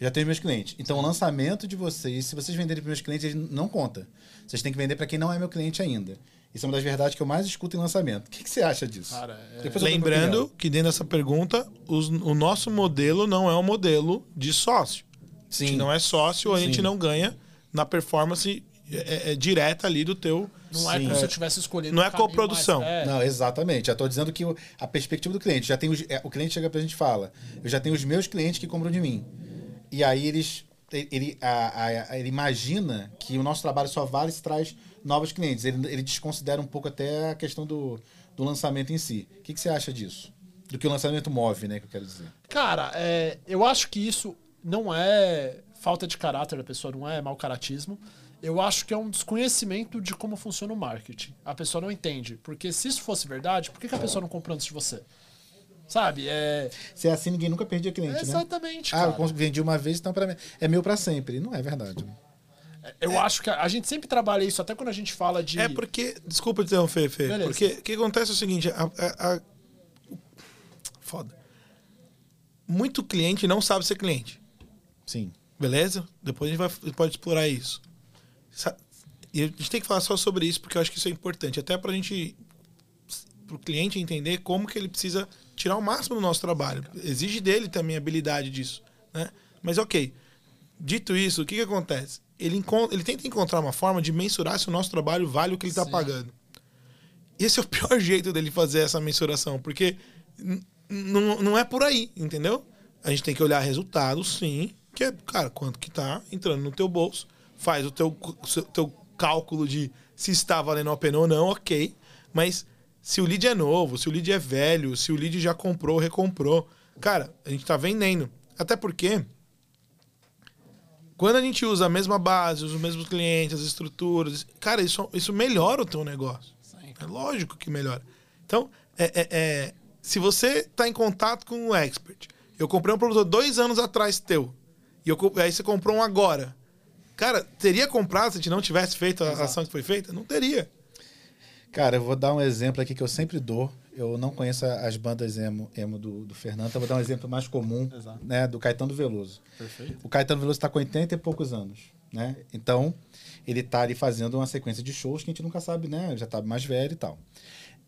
Eu já tenho os meus clientes. Então, o lançamento de vocês, se vocês venderem para meus clientes, ele não conta. Vocês têm que vender para quem não é meu cliente ainda. Isso é uma das verdades que eu mais escuto em lançamento. O que, que você acha disso? Cara, é- Lembrando que dentro dessa pergunta, os- o nosso modelo não é um modelo de sócio. A gente Sim. não é sócio, a gente Sim. não ganha na performance é, é, direta ali do teu. Não é Sim. como se É. eu estivesse escolhendo Não um é coprodução. mais- é. Não, exatamente. Já estou dizendo que o- a perspectiva do cliente. Já tem os, é, o cliente chega pra gente e fala: Eu já tenho os meus clientes que compram de mim. E aí eles. Ele, a- a- a- ele imagina que o nosso trabalho só vale se traz novos clientes. Ele, ele desconsidera um pouco até a questão do, do lançamento em si. O que, que você acha disso? Do que o lançamento move, né? Que eu quero dizer. Cara, é, eu acho que isso não é falta de caráter da pessoa, não é mau caratismo. Eu acho que é um desconhecimento de como funciona o marketing. A pessoa não entende. Porque se isso fosse verdade, por que, que a pessoa não comprou antes de você? Sabe? É. Se é assim, ninguém nunca perdia cliente, né? Exatamente, Ah, cara. eu vendi uma vez, então pra mim é meu pra sempre. Não é verdade. Eu acho que a, a gente sempre trabalha isso, até quando a gente fala de. É porque. Desculpa te interromper, Fê. Beleza. Porque o que acontece é o seguinte: a- a- a- foda. Muito cliente não sabe ser cliente. Sim. Beleza? Depois a gente vai, pode explorar isso. E a gente tem que falar só sobre isso, porque eu acho que isso é importante. Até pra gente. Pro cliente entender como que ele precisa tirar o máximo do nosso trabalho. Exige dele também a habilidade disso. Né? Mas ok. Dito isso, o que, que acontece? Ele, encon- ele tenta encontrar uma forma de mensurar se o nosso trabalho vale o que ele está pagando. Esse é o [laughs] pior jeito dele fazer essa mensuração, porque não é por aí, entendeu? A gente tem que olhar resultados, sim, que é, cara, quanto que tá entrando no teu bolso, faz o teu, seu- teu cálculo de se está valendo a pena ou não, ok, mas se o lead é novo, se o lead é velho, se o lead já comprou, recomprou, cara, a gente tá vendendo. Até porque quando a gente usa a mesma base, os mesmos clientes, as estruturas, cara, isso, isso melhora o teu negócio. É lógico que melhora. Então, é, é- é, se você está em contato com um expert, eu comprei um produto dois anos atrás teu, e eu aí você comprou um agora. Cara, teria comprado se a gente não tivesse feito a ação que foi feita? Não teria. Cara, eu vou dar um exemplo aqui que eu sempre dou. Eu não conheço as bandas emo, emo do, do Fernando, então eu vou dar um exemplo mais comum, Exato. né, do Caetano Veloso. Perfeito. O Caetano Veloso está com 80 e poucos anos, né? Então, ele tá ali fazendo uma sequência de shows que a gente nunca sabe, né? Já tá mais velho e tal.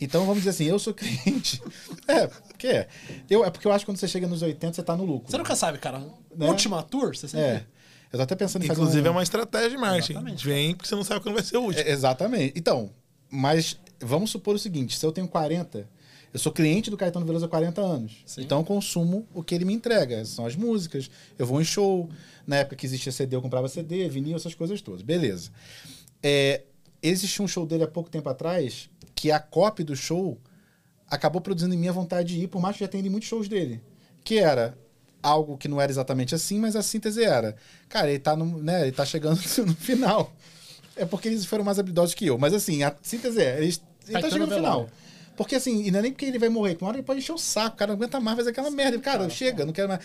Então, vamos dizer assim, eu sou cliente. [laughs] é, porque é. Eu, é porque eu acho que quando você chega nos 80, você tá no lucro. Você nunca sabe, cara. Né? Última tour, você sempre. É. Eu tô até pensando em fazer Inclusive, um... é uma estratégia de marketing. Exatamente. Vem porque você não sabe quando vai ser o último. É, exatamente. Então, mas vamos supor o seguinte: se eu tenho 40, eu sou cliente do Caetano Veloso há 40 anos. Sim. Então eu consumo o que ele me entrega. São as músicas. Eu vou em show. Na época que existia CD, eu comprava CD, vinil, essas coisas todas. Beleza. É, existe um show dele há pouco tempo atrás que a copy do show acabou produzindo em mim a vontade de ir, por mais que já tenha ido em muitos shows dele. Que era algo que não era exatamente assim, mas a síntese era. Cara, ele tá, no, né, ele tá chegando [laughs] no final. É porque eles foram mais habilidosos que eu. Mas assim, a síntese é, ele, ele tá chegando no final. Porque assim, e não é nem porque ele vai morrer, que uma hora ele pode encher o saco, o cara não aguenta mais fazer aquela merda. Cara, chega, não quero mais.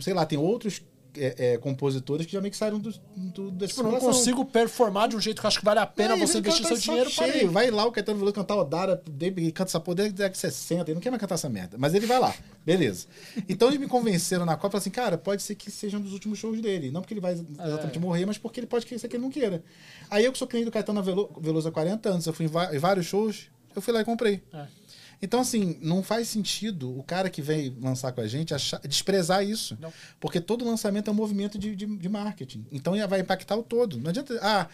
Sei lá, tem outros é, é, compositores que já meio que saíram do, do, dessa Tipo, eu não situação. consigo performar de um jeito que eu acho que vale a pena você investir seu dinheiro cheio. para ele. Vai lá o Caetano Veloso cantar Odara, ele canta essa porra desde a de 60, ele não quer mais cantar essa merda. Mas ele vai lá, beleza. Então eles me convenceram na Copa, assim, cara, pode ser que seja um dos últimos shows dele. Não porque ele vai exatamente É. morrer, mas porque ele pode ser que ele não queira. Aí eu que sou cliente do Caetano Velo- Veloso há 40 anos, eu fui em em vários shows, eu fui lá e comprei. É. Então, assim, não faz sentido o cara que vem lançar com a gente achar- desprezar isso. Não. Porque todo lançamento é um movimento de, de, de marketing. Então vai impactar o todo. Não adianta. Ah,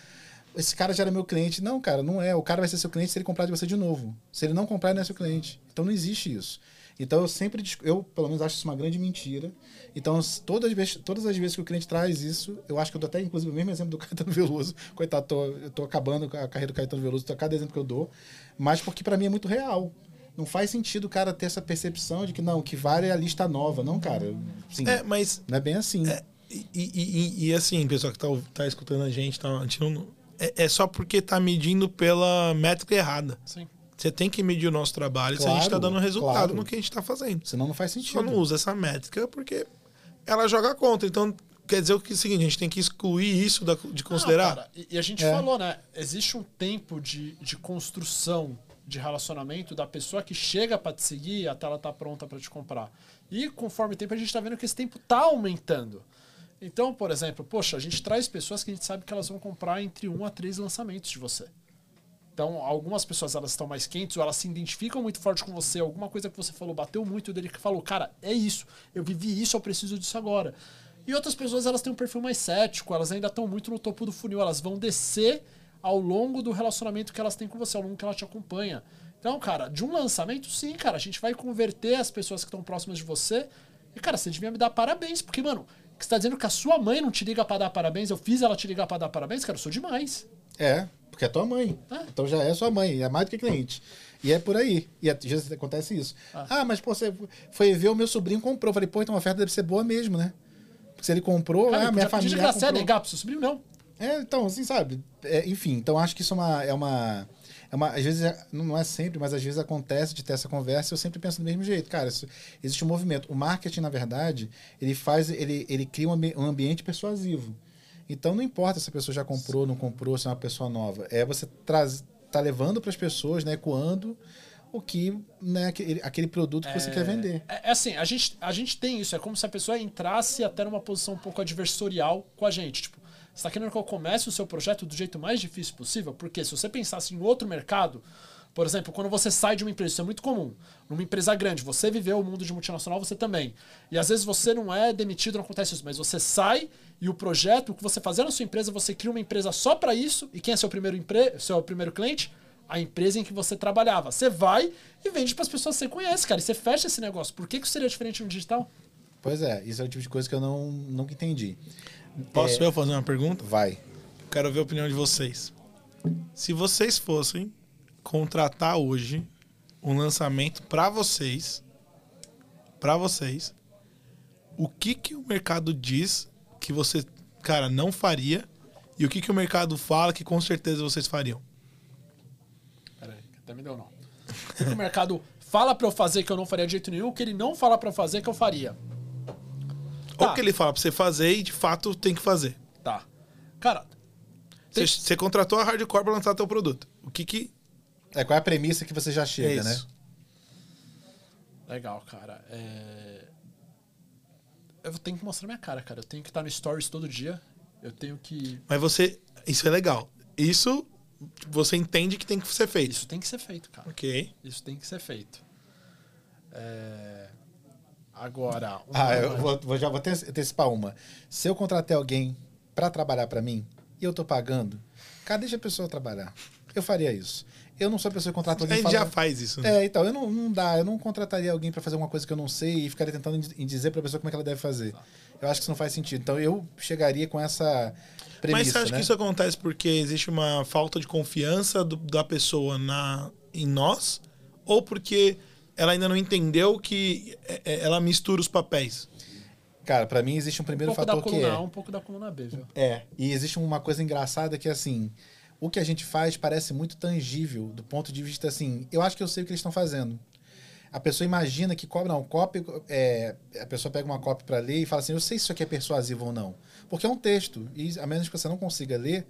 esse cara já era meu cliente. Não, cara, não é. O cara vai ser seu cliente se ele comprar de você de novo. Se ele não comprar, ele não é seu cliente. Então não existe isso. Então eu sempre. Eu, pelo menos, acho isso uma grande mentira. Então, todas as, vezes, todas as vezes que o cliente traz isso, eu acho que eu dou até, inclusive, o mesmo exemplo do [laughs] Caetano Veloso. Coitado, tô, eu tô acabando com a carreira do Caetano Veloso, tô cada exemplo que eu dou. Mas porque para mim é muito real. Não faz sentido o cara ter essa percepção de que não, o que vale é a lista nova. Não, cara. Sim, É, mas não é bem assim. É, e, e- e- e assim, pessoal que tá, tá escutando a gente, tá, a gente não- é, é só porque tá medindo pela métrica errada. Sim. Você tem que medir o nosso trabalho se a gente tá Claro, dando resultado claro. no que a gente tá fazendo. Senão não faz sentido. Só não usa essa métrica porque ela joga contra. Então, quer dizer o que é o seguinte, a gente tem que excluir isso da- de considerar. Não, cara, e, e a gente É. falou, né? Existe um tempo de, de construção de relacionamento da pessoa que chega pra te seguir até ela tá pronta pra te comprar. E conforme o tempo a gente tá vendo que esse tempo tá aumentando. Então, por exemplo, poxa, a gente traz pessoas que a gente sabe que elas vão comprar entre um a três lançamentos de você. Então, algumas pessoas elas estão mais quentes ou elas se identificam muito forte com você, alguma coisa que você falou bateu muito dele que falou, cara, é isso, eu vivi isso, eu preciso disso agora. E outras pessoas elas têm um perfil mais cético, elas ainda estão muito no topo do funil, elas vão descer ao longo do relacionamento que elas têm com você, ao longo que ela te acompanha. Então, cara, de um lançamento, sim, cara, a gente vai converter as pessoas que estão próximas de você. E, cara, você devia me dar parabéns, porque, mano, que você tá dizendo que a sua mãe não te liga pra dar parabéns, eu fiz ela te ligar pra dar parabéns, cara, eu sou demais. É, porque é tua mãe. É. Então já é sua mãe, é mais do que cliente. E é por aí. E às vezes acontece isso. Ah, mas pô, você foi ver o meu sobrinho comprou. Eu falei, pô, então a oferta deve ser boa mesmo, né? Porque se ele comprou, Cara, ah, minha podia família. graça, é comprou. negar pro seu sobrinho, não. É, então, assim, sabe? É, enfim, então acho que isso é uma, é uma. É uma às vezes, é- não é sempre, mas às vezes acontece de ter essa conversa e eu sempre penso do mesmo jeito. Cara, isso- existe um movimento. O marketing, na verdade, ele faz. Ele, ele cria um, um ambiente persuasivo. Então não importa se a pessoa já comprou, não comprou, se é uma pessoa nova. É você traz, tá levando para as pessoas, né, ecoando o que, né, aquele, aquele produto que você quer vender. É, é assim, a gente, a gente tem isso. É como se a pessoa entrasse até numa posição um pouco adversorial com a gente. Tipo, você está querendo que eu comece o seu projeto do jeito mais difícil possível? Porque se você pensasse em outro mercado, por exemplo, quando você sai de uma empresa, isso é muito comum. Numa empresa grande, você viveu o mundo de multinacional, você também. E às vezes você não é demitido, não acontece isso, mas você sai e o projeto o que você fazia na sua empresa, você cria uma empresa só para isso. E quem é seu primeiro, empre... seu primeiro cliente? A empresa em que você trabalhava. Você vai e vende para as pessoas que você conhece, cara. E você fecha esse negócio. Por que, que seria diferente no digital? Pois é, isso é o tipo de coisa que eu não, nunca entendi. Posso É, eu fazer uma pergunta? Vai. Quero ver a opinião de vocês. Se vocês fossem contratar hoje um lançamento para vocês, para vocês, o que que o mercado diz que você, cara, não faria e o que que o mercado fala que com certeza vocês fariam? Peraí, até me deu não. O que o mercado fala para eu fazer que eu não faria de jeito nenhum, o que ele não fala para eu fazer que eu faria. Ou Tá. que ele fala para você fazer e de fato tem que fazer. Tá. Cara, Você, você contratou a Hardcore para lançar teu produto. O que que É qual é a premissa que você já chega, É né? isso. Legal, cara. É... Eu tenho que mostrar minha cara, cara. Eu tenho que estar no Stories todo dia. Eu tenho que. Mas você. Isso é legal. Isso você entende que tem que ser feito. Isso tem que ser feito, cara. Ok. Isso tem que ser feito. É... Agora. uma- Ah, eu vou, vou- já vou ante- antecipar uma. Se eu contratei alguém pra trabalhar pra mim e eu tô pagando, cara, deixa a pessoa trabalhar. Eu faria isso. Eu não sou a pessoa que contrata A alguém gente e já faz isso. né? É, então, eu não, não dá, eu não contrataria alguém pra fazer uma coisa que eu não sei e ficaria tentando em- dizer pra pessoa como é que ela deve fazer. Eu acho que isso não faz sentido. Então eu chegaria com essa premissa, Mas você acha né? que isso acontece porque existe uma falta de confiança do- da pessoa na, em nós? Ou porque ela ainda não entendeu que é- é- ela mistura os papéis? Cara, pra mim existe um um primeiro pouco da fator que coluna é... A, um pouco da coluna B, viu? É, e existe uma coisa engraçada que assim, o que a gente faz parece muito tangível do ponto de vista assim, eu acho que eu sei o que eles estão fazendo. A pessoa imagina que cobra, não, copy, é, a pessoa pega uma copy para ler e fala assim, eu sei se isso aqui é persuasivo ou não. Porque é um texto, e a menos que você não consiga ler,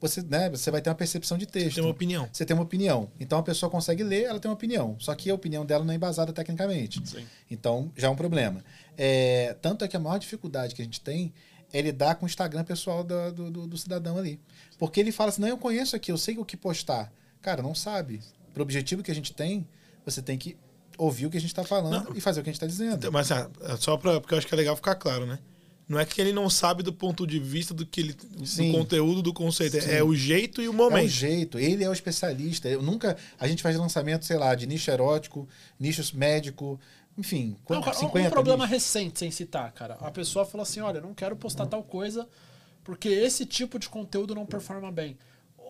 você, né, você vai ter uma percepção de texto. Tem uma opinião. Você tem uma opinião. Então a pessoa consegue ler, ela tem uma opinião. Só que a opinião dela não é embasada tecnicamente. Sim. Então já é um problema. É, tanto é que a maior dificuldade que a gente tem é lidar com o Instagram pessoal do, do, do- cidadão ali. Porque ele fala assim: não, eu conheço aqui, eu sei o que postar. Cara, não sabe. Pro objetivo que a gente tem, você tem que ouvir o que a gente está falando Não. e fazer o que a gente está dizendo. Então, Mas ah, só pra, porque eu acho que é legal ficar claro, né? Não é que ele não sabe do ponto de vista do que ele, Sim. do conteúdo, do conceito. Sim. É o jeito e o É um momento. jeito, ele é o especialista. Eu nunca. A gente faz lançamento, sei lá, de nicho erótico, nicho médico, enfim, Não, quanto, cara, um- 50 um problema nichos. recente, sem citar, cara. A pessoa falou assim: olha, eu não quero postar tal coisa porque esse tipo de conteúdo não performa bem.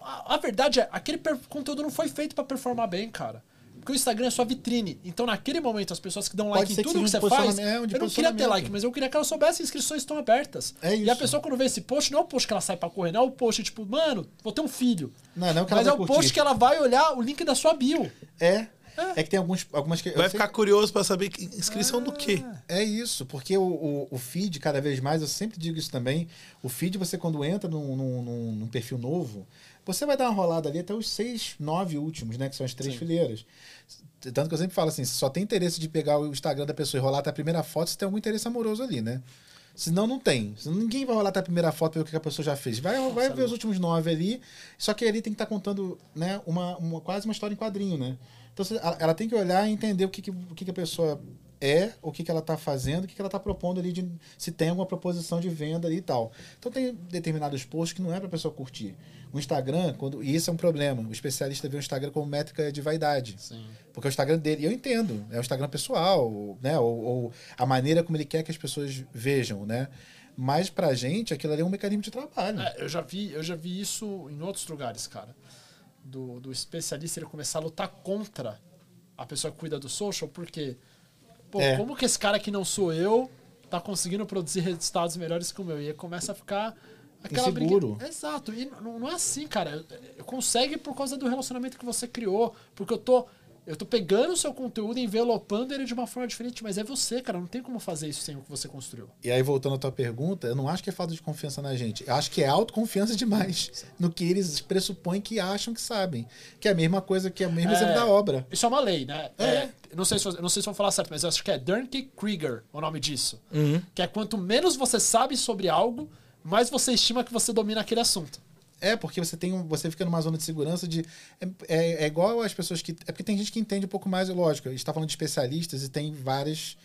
A, a verdade é, aquele conteúdo não foi feito pra performar bem, cara. Porque o Instagram é sua vitrine. Então, naquele momento, as pessoas que dão Pode like em que tudo que seja você faz. é, eu não queria ter like, mas eu queria que ela soubesse que as inscrições estão abertas. É E a isso. pessoa, quando vê esse post, não é o post que ela sai pra correr, não é o post tipo, mano, vou ter um filho. Não, não que ela mas é vai o curtir. post que ela vai olhar o link da sua bio. É. É que tem alguns, algumas que. eu Vai sei- ficar curioso pra saber que inscrição do quê? É isso, porque o, o, o feed, cada vez mais, eu sempre digo isso também, o feed, você quando entra num, num, num- num perfil novo, você vai dar uma rolada ali até os seis, nove últimos, né? Que são as três Sim. fileiras. Tanto que eu sempre falo assim, se só tem interesse de pegar o Instagram da pessoa e rolar até a primeira foto, você tem algum interesse amoroso ali, né? Senão não tem. Senão ninguém vai rolar até a primeira foto ver o que a pessoa já fez. Vai, vai ver os últimos nove ali. Só que ali tem que estar contando né, uma, uma- quase uma história em quadrinho, né? Então ela tem que olhar e entender o que, que, o que, que a pessoa é, o que, que ela está fazendo, o que, que ela está propondo ali, de, se tem alguma proposição de venda ali e tal. Então tem determinados posts que não é para a pessoa curtir. O Instagram, quando, e isso é um problema, o especialista vê o Instagram como métrica de vaidade. Sim. Porque é o Instagram dele, eu entendo, é o Instagram pessoal, né? Ou, ou a maneira como ele quer que as pessoas vejam, né? Mas pra gente, aquilo ali é um mecanismo de trabalho. É, eu já vi, eu já vi isso em outros lugares, cara. Do, do especialista ele começar a lutar contra a pessoa que cuida do social, porque pô, É. como que esse cara que não sou eu tá conseguindo produzir resultados melhores que o meu? E aí começa a ficar aquela Inseguro. briga. Exato. E não, não é assim, cara. Consegue por causa do relacionamento que você criou, porque eu tô eu tô pegando o seu conteúdo e envelopando ele de uma forma diferente, mas é você, cara, não tem como fazer isso sem o que você construiu. E aí, voltando à tua pergunta, eu não acho que é falta de confiança na gente. Eu acho que é autoconfiança [laughs] demais no que eles pressupõem que acham que sabem. Que é a mesma coisa que é o mesmo É, exemplo da obra. Isso é uma lei, né? É. É, não, sei se, não sei se vou falar certo, mas eu acho que é Dernke Krieger o nome disso. Uhum. Que é quanto menos você sabe sobre algo, mais você estima que você domina aquele assunto. É, porque você tem um, você fica numa zona de segurança de. É, é, é igual as pessoas que. É porque tem gente que entende um pouco mais, lógico. A gente está falando de especialistas e tem várias,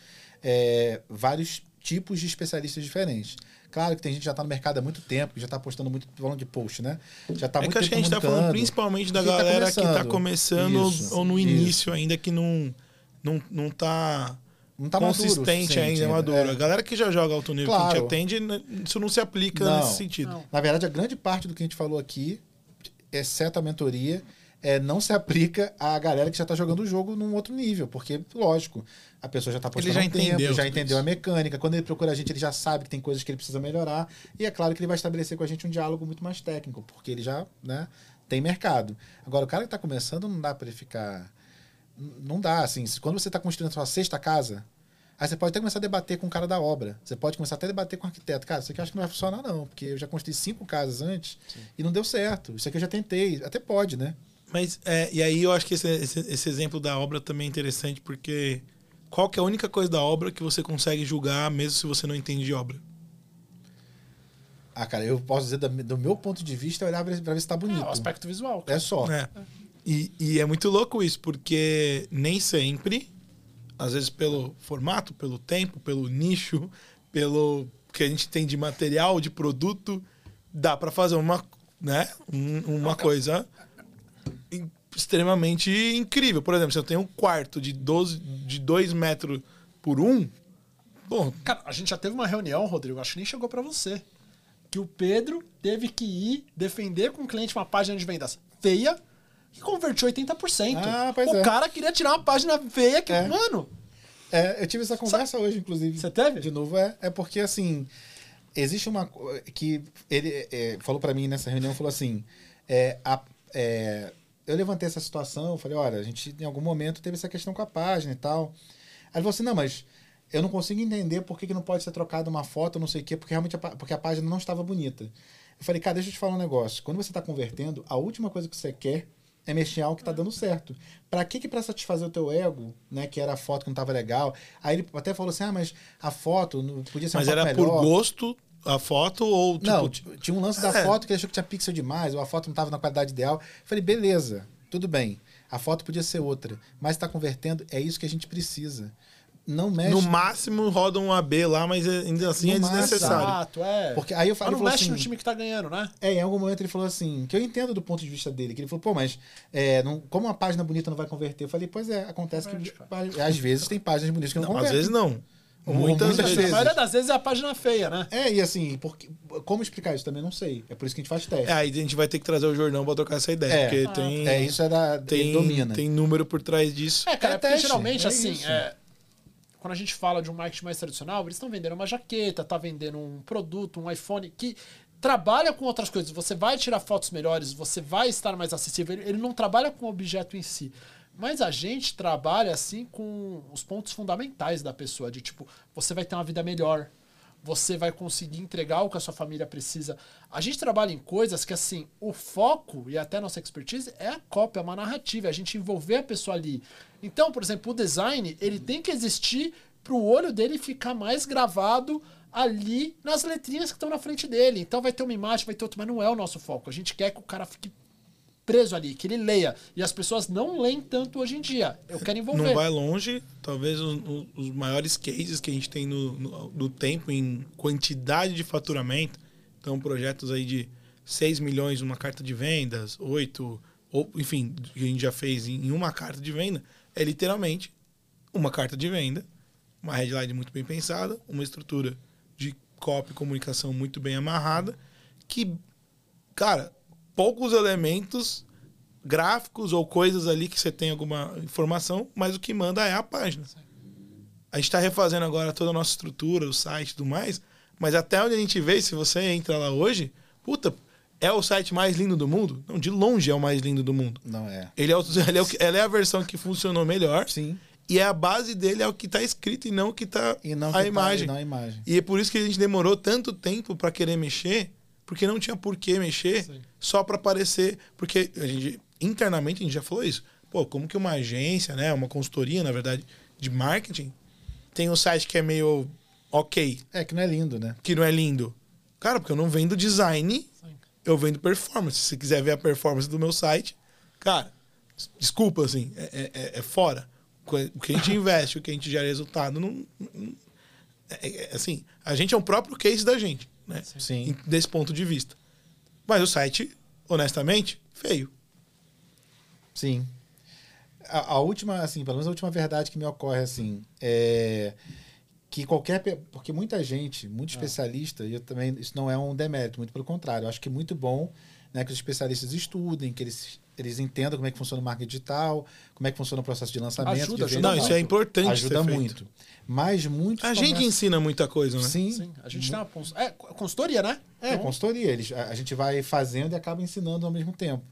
é, vários tipos de especialistas diferentes. Claro que tem gente que já está no mercado há muito tempo, que já está postando muito falando de post, né? Já está É muito que acho que a gente tá falando principalmente da tá galera que tá começando. Isso, ou no isso. início ainda que não, não, não tá, Não tá maduro consistente suficiente ainda, maduro. A É. galera que já joga alto nível, que a Claro. gente atende, né, isso não se aplica Não. nesse sentido. Não. Na verdade, a grande parte do que a gente falou aqui, exceto a mentoria, é, não se aplica à galera que já está jogando o jogo num outro nível. Porque, lógico, a pessoa já está postando já há um tempo, entendeu já tudo entendeu isso. a mecânica. Quando ele procura a gente, ele já sabe que tem coisas que ele precisa melhorar. E é claro que ele vai estabelecer com a gente um diálogo muito mais técnico, porque ele já né, tem mercado. Agora, o cara que está começando, não dá para ele ficar. Não dá, assim. Quando você está construindo a sua sexta casa, Aí você pode até começar a debater com o cara da obra. Você pode começar até a debater com o arquiteto. Cara, isso aqui eu acho que não vai funcionar, não. Porque eu já construí cinco casas antes e não deu certo. Isso aqui eu já tentei. Até pode, né? Mas, é, e aí eu acho que esse, esse, esse exemplo da obra também é interessante, porque qual que é a única coisa da obra que você consegue julgar, mesmo se você não entende de obra? Ah, cara, eu posso dizer, do meu ponto de vista, olhar pra pra ver se tá bonito. É, o aspecto visual. cara. É só. É. E, e é muito louco isso, porque nem sempre, às vezes pelo formato, pelo tempo, pelo nicho, pelo que a gente tem de material, de produto, dá para fazer uma, né, um- uma coisa extremamente incrível. Por exemplo, se eu tenho um quarto de 12, de 2 metros por um, bom, Cara, a gente já teve uma reunião, Rodrigo, acho que nem chegou pra você. Que o Pedro teve que ir defender com o cliente uma página de vendas feia e convertiu 80%. Ah, pois o é. cara queria tirar uma página feia que, É. mano. É, eu tive essa conversa hoje, inclusive. Você teve? De novo, é, é porque, assim, existe uma... que ele é, falou pra mim nessa reunião, falou assim, é, a- é, eu levantei essa situação, falei, olha, a gente em algum momento teve essa questão com a página e tal. Aí ele falou assim, não, mas eu não consigo entender por que, que não pode ser trocada uma foto, não sei o quê, porque realmente a, porque a página não estava bonita. Eu falei, cara, deixa eu te falar um negócio. Quando você está convertendo, a última coisa que você quer é mexer em algo que tá dando certo. Pra que que pra satisfazer o teu ego, né, que era a foto que não tava legal? Aí ele até falou assim: "Ah, mas a foto não podia ser mas era por melhor". gosto a foto ou tipo, Não, tinha um lance da É. foto que ele achou que tinha pixel demais, ou a foto não tava na qualidade ideal. Eu falei: "Beleza, tudo bem. A foto podia ser outra, mas tá convertendo, é isso que a gente precisa. Não mexe no máximo roda um AB lá, mas é- ainda assim No é desnecessário. Exato, é. Porque aí eu Mas falei, não ele falou mexe assim, no time que tá ganhando, né? É, em algum momento ele falou assim, que eu entendo do ponto de vista dele, que ele falou, pô, mas é, não, como uma página bonita não vai converter? Eu falei, pois é, acontece que às vezes tem páginas bonitas que não, Não, às convertem. vezes não. Muitas, muitas vezes. vezes. A maioria das vezes é a página feia, né? É, e assim, porque, como explicar isso também não sei. É por isso que a gente faz teste. É, aí a gente vai ter que trazer o jornal pra trocar essa ideia, É. porque Ah, tem, É, isso é da. tem, domina. tem número por trás disso. É, cara, É porque teste, geralmente, é assim, é, quando a gente fala de um marketing mais tradicional, eles estão vendendo uma jaqueta, tá vendendo um produto, um iPhone que trabalha com outras coisas. Você vai tirar fotos melhores, você vai estar mais acessível. Ele, ele não trabalha com o objeto em si. Mas a gente trabalha assim com os pontos fundamentais da pessoa, de tipo, você vai ter uma vida melhor, você vai conseguir entregar o que a sua família precisa. A gente trabalha em coisas que, assim, o foco e até nossa expertise é a cópia, é uma narrativa, é a gente envolver a pessoa ali. Então, por exemplo, o design, ele tem que existir para o olho dele ficar mais gravado ali nas letrinhas que estão na frente dele. Então vai ter uma imagem, vai ter outra, mas não é o nosso foco. A gente quer que o cara fique preso ali, que ele leia. E as pessoas não leem tanto hoje em dia. Eu quero envolver. Não vai longe, talvez os, os- maiores cases que a gente tem no, no, no tempo em quantidade de faturamento. Então, projetos aí de 6 milhões numa carta de vendas, 8, ou enfim, que a gente já fez em uma carta de venda, é literalmente uma carta de venda, uma headline muito bem pensada, uma estrutura de copy e comunicação muito bem amarrada, que, cara, poucos elementos gráficos ou coisas ali que você tem alguma informação, mas o que manda é a página. A gente está refazendo agora toda a nossa estrutura, o site e tudo mais, mas até onde a gente vê, se você entra lá hoje, puta, é o site mais lindo do mundo? Não, de longe é o mais lindo do mundo. Não é. Ele é, o, [laughs] ele é, o ela é a versão que funcionou melhor. Sim. E é a base dele é o que está escrito e não o que está E não a que tá- imagem. e não a imagem. E é por isso que a gente demorou tanto tempo para querer mexer, porque não tinha por que mexer Sim. só para aparecer. Porque a gente, internamente a gente já falou isso. Pô, como que uma agência, né, uma consultoria, na verdade, de marketing, tem um site que é meio ok, É que não é lindo, né? que não é lindo? Cara, porque eu não vendo design. Eu vendo performance. Se você quiser ver a performance do meu site, cara, des- desculpa, assim, é, é- é fora. O que a gente [laughs] investe, o que a gente gera resultado, não, não- é- é- assim, a gente é um próprio case da gente, né? Sim. Desse ponto de vista. Mas o site, honestamente, feio. Sim. A, a última, assim, pelo menos a última verdade que me ocorre, assim, é que qualquer. Porque muita gente, muito especialista, e eu também. Isso não é um demérito, muito pelo contrário. Eu acho que é muito bom né, que os especialistas estudem, que eles, eles entendam como é que funciona o marketing digital, como é que funciona o processo de lançamento. Ajuda, de ajuda Não, muito. isso é importante Ajuda muito. Mas muitos. A gente ensina muita coisa, né? Sim. Sim, a gente tem uma é, consultoria, né? É, Então, consultoria. Eles, a, a gente vai fazendo e acaba ensinando ao mesmo tempo.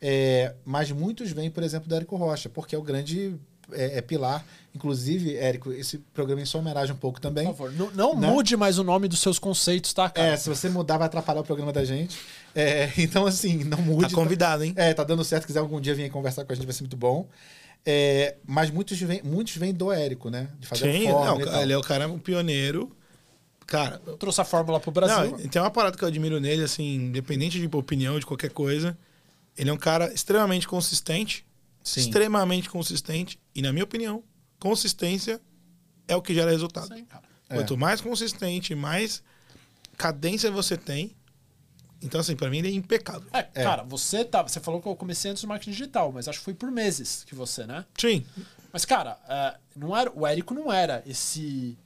É, mas muitos vêm, por exemplo, do Érico Rocha, porque é o grande é, é pilar. Inclusive, Érico, esse programa em sua homenagem um pouco também. Por favor, não, não Né? mude mais o nome dos seus conceitos, tá, cara? É, se você mudar, vai atrapalhar o programa da gente. É, [laughs] então, assim, não mude. Tá convidado, hein? É, tá dando certo. Se quiser algum dia vir conversar com a gente, vai ser muito bom. É, mas muitos vêm muitos vêm do Érico, né? De fazer Sim, a fórmula não, ele é o cara um pioneiro. Cara, Trouxe a fórmula pro Brasil. Não, tem uma parada que eu admiro nele, assim, independente de opinião, de qualquer coisa. Ele é um cara extremamente consistente. Sim. Extremamente consistente. E, na minha opinião, consistência é o que gera resultado. Sim. É. Quanto mais consistente, mais cadência você tem. Então, assim, pra mim ele é impecável. É, cara, você tá. Você falou que eu comecei antes do marketing digital, mas acho que foi por meses que você, né? Sim. Mas, cara, é, não era, o Érico não era esse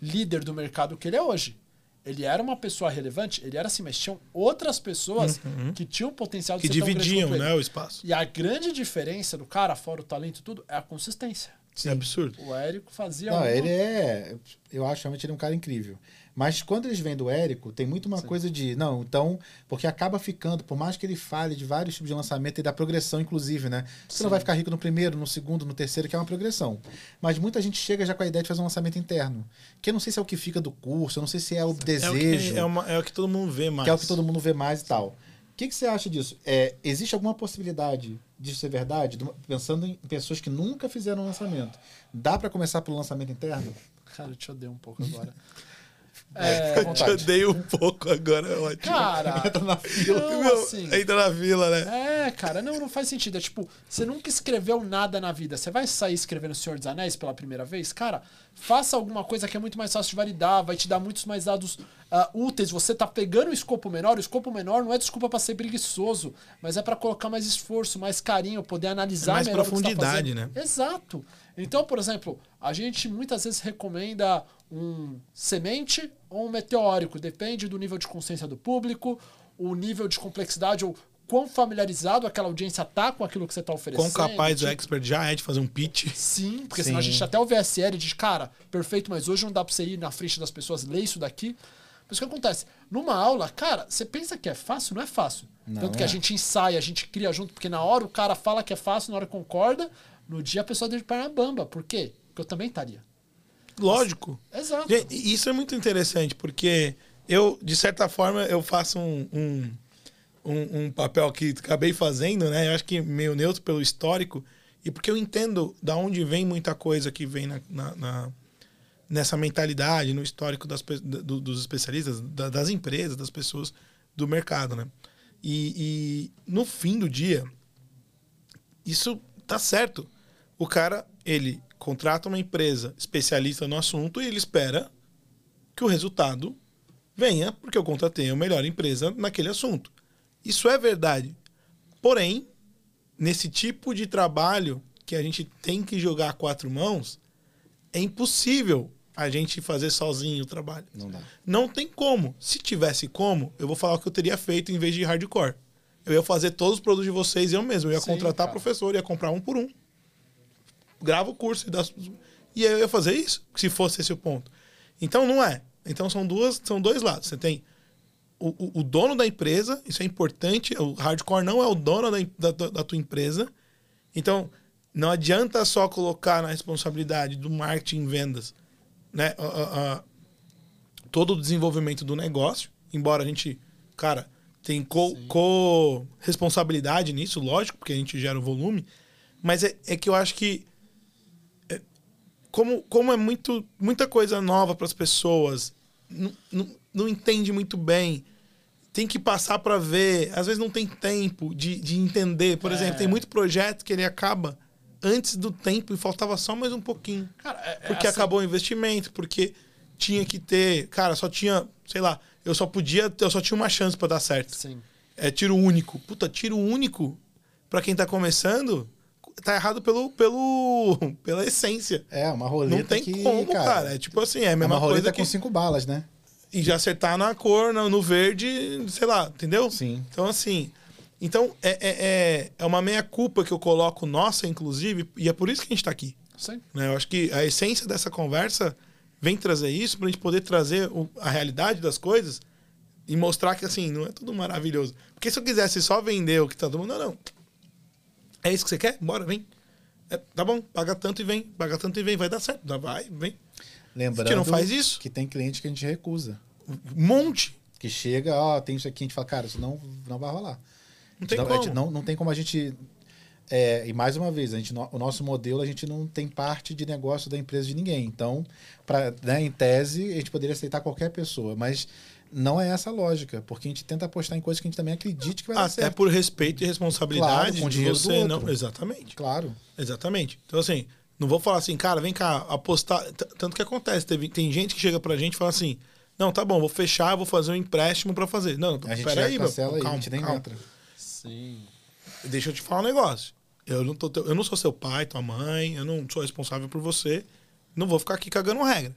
líder do mercado que ele é hoje. Ele era uma pessoa relevante, ele era assim, mas tinham outras pessoas que tinham potencial de Que ser dividiam, né, o espaço. E a grande diferença do cara, fora o talento e tudo, é a consistência. É absurdo. O Érico fazia. Não, uma- ele é. Eu acho realmente ele é um cara incrível. Mas quando eles vêm do Érico, tem muito uma coisa de. Não, então. Porque acaba ficando, por mais que ele fale de vários tipos de lançamento e da progressão, inclusive, né? Você não vai ficar rico no primeiro, no segundo, no terceiro, que é uma progressão. Mas muita gente chega já com a ideia de fazer um lançamento interno. Que eu não sei se é o que fica do curso, eu não sei se é o É o, desejo. que, é, uma- é o que todo mundo vê mais. que é o que todo mundo vê mais e tal. O que, que você acha disso? É, existe alguma possibilidade disso ser verdade? Do- Pensando em pessoas que nunca fizeram um lançamento. Dá para começar pelo lançamento interno? Cara, eu te odeio um pouco agora. [laughs] É, Eu te odeio um pouco agora, é ótimo. cara, [laughs] Entra na fila. não, Meu, assim, Entra na vila, né? É, cara, não, não faz sentido. É tipo, você nunca escreveu nada na vida. Você vai sair escrevendo Senhor dos Anéis pela primeira vez? Cara, faça alguma coisa que é muito mais fácil de validar, vai te dar muitos mais dados ah, úteis. Você tá pegando o escopo menor, o escopo menor não é desculpa pra ser preguiçoso, mas é pra colocar mais esforço, mais carinho, poder analisar É mais melhor tá profundidade, fazendo. né? Exato. Então, por exemplo, a gente muitas vezes recomenda um semente ou um meteórico, depende do nível de consciência do público, o nível de complexidade ou quão familiarizado aquela audiência tá com aquilo que você tá oferecendo. Quão capaz o tipo, expert já é de fazer um pitch. Sim, porque senão a Sim. gente até o VSL diz, cara, perfeito, mas hoje não dá pra você ir na frente das pessoas, ler isso daqui. Mas o que acontece? Numa aula, cara, você pensa que é fácil? Não é fácil. Não Tanto que é. a gente ensaia, a gente cria junto, porque na hora o cara fala que é fácil, na hora concorda, no dia a pessoa deixa de perna bamba. Por quê? Porque eu também estaria. Lógico. Exato. E Isso é muito interessante, porque eu, de certa forma, eu faço um, um, um, um papel que acabei fazendo, né? Eu acho que meio neutro pelo histórico, e porque eu entendo da onde vem muita coisa que vem na, na- na- nessa mentalidade, no histórico das, do- dos especialistas, da- das empresas, das pessoas do mercado, né? E, e no fim do dia, isso tá certo. O cara, ele contrata uma empresa especialista no assunto e ele espera que o resultado venha porque eu contratei a melhor empresa naquele assunto. Isso é verdade. Porém, nesse tipo de trabalho que a gente tem que jogar a quatro mãos, é impossível a gente fazer sozinho o trabalho. Não dá. Não tem como. Se tivesse como, eu vou falar o que eu teria feito em vez de hardcore. Eu ia fazer todos os produtos de vocês eu mesmo. Eu ia Sim, contratar cara. professor, ia comprar um por um. Grava o curso e dá... E eu ia fazer isso, se fosse esse o ponto. Então não é. Então são duas, são dois lados. Você tem o, o- o dono da empresa, isso é importante. O hardcore não é o dono da, da, tua- da tua empresa. Então, não adianta só colocar na responsabilidade do marketing e vendas né, a- todo o desenvolvimento do negócio, embora a gente, cara, tem co- co-responsabilidade nisso, lógico, porque a gente gera o volume, mas é, é que eu acho que é, como, como é muito, muita coisa nova para as pessoas, não, não, não entende muito bem, tem que passar para ver, às vezes não tem tempo de, de entender. Por É. exemplo, tem muito projeto que ele acaba antes do tempo e faltava só mais um pouquinho. Cara, é- é Porque assim, acabou o investimento, porque tinha que ter. Cara, só tinha, sei lá, eu só podia, eu só tinha uma chance para dar certo. Sim. É tiro único. Puta, tiro único para quem tá começando, tá errado pelo, pelo [laughs] pela essência. É, uma roleta Não tem que, como, cara. É tipo assim, é a é mesma uma roleta coisa com que cinco balas, né? e já acertar na cor, no, no verde, sei lá, entendeu? Sim. Então, assim. Então, é, é, é, é uma meia-culpa que eu coloco, nossa, inclusive, e é por isso que a gente tá aqui. Sim. né? Eu acho que a essência dessa conversa vem trazer isso pra gente poder trazer o- a realidade das coisas e mostrar que, assim, não é tudo maravilhoso. Porque se eu quisesse só vender o que tá todo mundo, não, não. É isso que você quer? Bora, vem. É, tá bom, paga tanto e vem, paga tanto e vem, vai dar certo, dá- vai, vem. Lembrando Que não faz isso? que tem cliente que a gente recusa. Um monte. Que chega, ó, tem isso aqui, a gente fala, cara, isso não, não vai rolar. Não tem não, como. não, não tem como a gente. é, e mais uma vez, a gente, o nosso modelo, a gente não tem parte de negócio da empresa de ninguém. Então, pra, né, em tese, a gente poderia aceitar qualquer pessoa, mas não é essa a lógica, porque a gente tenta apostar em coisas que a gente também acredite que vai dar Até certo. por respeito e responsabilidade Claro, de você não. Exatamente. Claro. Exatamente. Então, assim, não vou falar assim, cara, vem cá, apostar. Tanto que acontece, teve- tem gente que chega pra gente e fala assim: não, tá bom, vou fechar, vou fazer um empréstimo pra fazer. Não, A gente peraí, já meu, e a calma, gente nem calma. entra. Sim. Deixa eu te falar um negócio. Eu não, tô teu- eu não sou seu pai, tua mãe, eu não sou responsável por você. Não vou ficar aqui cagando regra.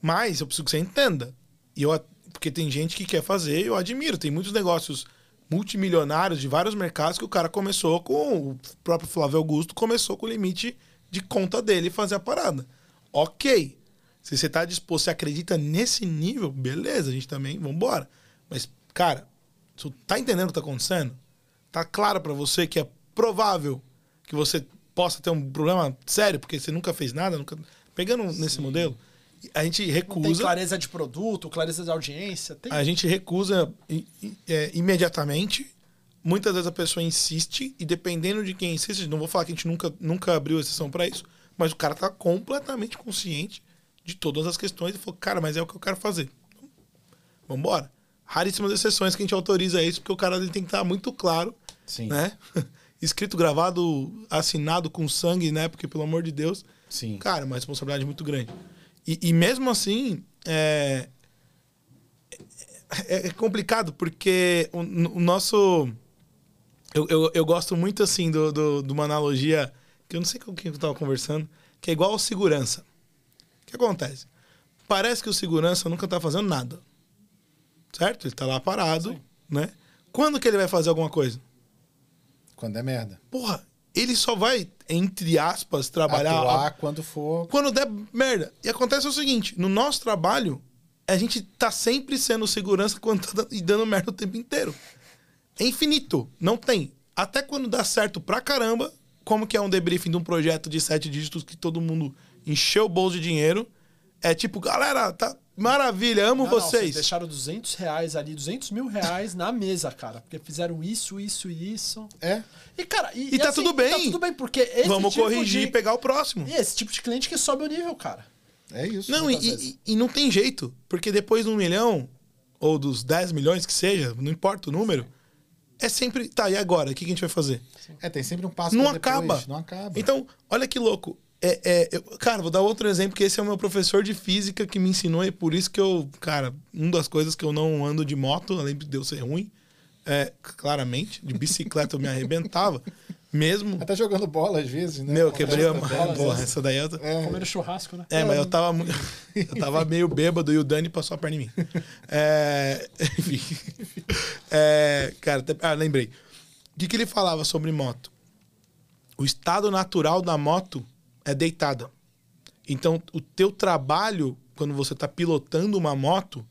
Mas eu preciso que você entenda. E eu, porque tem gente que quer fazer, eu admiro. Tem muitos negócios multimilionários de vários mercados que o cara começou com. O próprio Flávio Augusto começou com o limite de conta dele fazer a parada. Ok. Se você tá disposto, você acredita nesse nível, beleza, a gente também, vambora. Mas, cara, você tá entendendo o que tá acontecendo? Tá claro pra você que é provável que você possa ter um problema sério, porque você nunca fez nada, nunca. Pegando nesse modelo, a gente Não tem recusa. clareza de produto, clareza de audiência. Tem... A gente recusa é, imediatamente. Muitas vezes a pessoa insiste, e dependendo de quem insiste, não vou falar que a gente nunca, nunca abriu exceção para isso, mas o cara tá completamente consciente de todas as questões e falou, cara, mas é o que eu quero fazer. Então, Vambora. Raríssimas exceções que a gente autoriza isso, porque o cara ele tem que estar muito claro, Sim. né? [laughs] Escrito, gravado, assinado com sangue, né? Porque, pelo amor de Deus, Sim. Cara, uma responsabilidade muito grande. E, e mesmo assim, é, é, é complicado, porque o, o nosso. Eu, eu, eu gosto muito, assim, do, do- de uma analogia que eu não sei com quem eu tava conversando, que é igual ao segurança. O que acontece? Parece que o segurança nunca tá fazendo nada. Certo? Ele tá lá parado, né? Quando que ele vai fazer alguma coisa? Quando é merda. Porra, ele só vai, entre aspas, trabalhar Atuar quando for. quando der merda. E acontece o seguinte: no nosso trabalho, a gente tá sempre sendo segurança quando tá e dando merda o tempo inteiro. É infinito. Não tem. Até quando dá certo pra caramba, como que é um debriefing de um projeto de sete dígitos que todo mundo encheu o bolso de dinheiro. É tipo, galera, tá maravilha, amo Não, não, vocês. deixaram 200 reais ali, 200 mil reais na mesa, cara. Porque fizeram isso, isso e isso. É. E, cara, e, E tá assim, tudo bem. Tá tudo bem, porque esse Vamos tipo corrigir de... e pegar o próximo. E esse tipo de cliente que sobe o nível, cara. É isso. Não, e, e- e não tem jeito. Porque depois de um milhão, ou dos 10 milhões que seja, não importa o número, é sempre. Tá, e agora? O que a gente vai fazer? É, tem sempre um passo Não acaba. Não acaba. Então, olha que louco. É, é, eu- cara, vou dar outro exemplo, que esse é o meu professor de física que me ensinou, e por isso que eu, cara, uma das coisas que eu não ando de moto, além de eu ser ruim, é, claramente, de bicicleta eu me arrebentava. [laughs] Mesmo. Até jogando bola às vezes, né? Meu, eu quebrei a mão. Porra, essa daí eu. Comeram churrasco, né? É, mas eu tava, mu- eu tava meio bêbado e o Dani passou a perna em mim. É, [laughs] enfim. É, cara, até- ah, lembrei. O que, que ele falava sobre moto? O estado natural da moto é deitada. Então, o teu trabalho, quando você tá pilotando uma moto,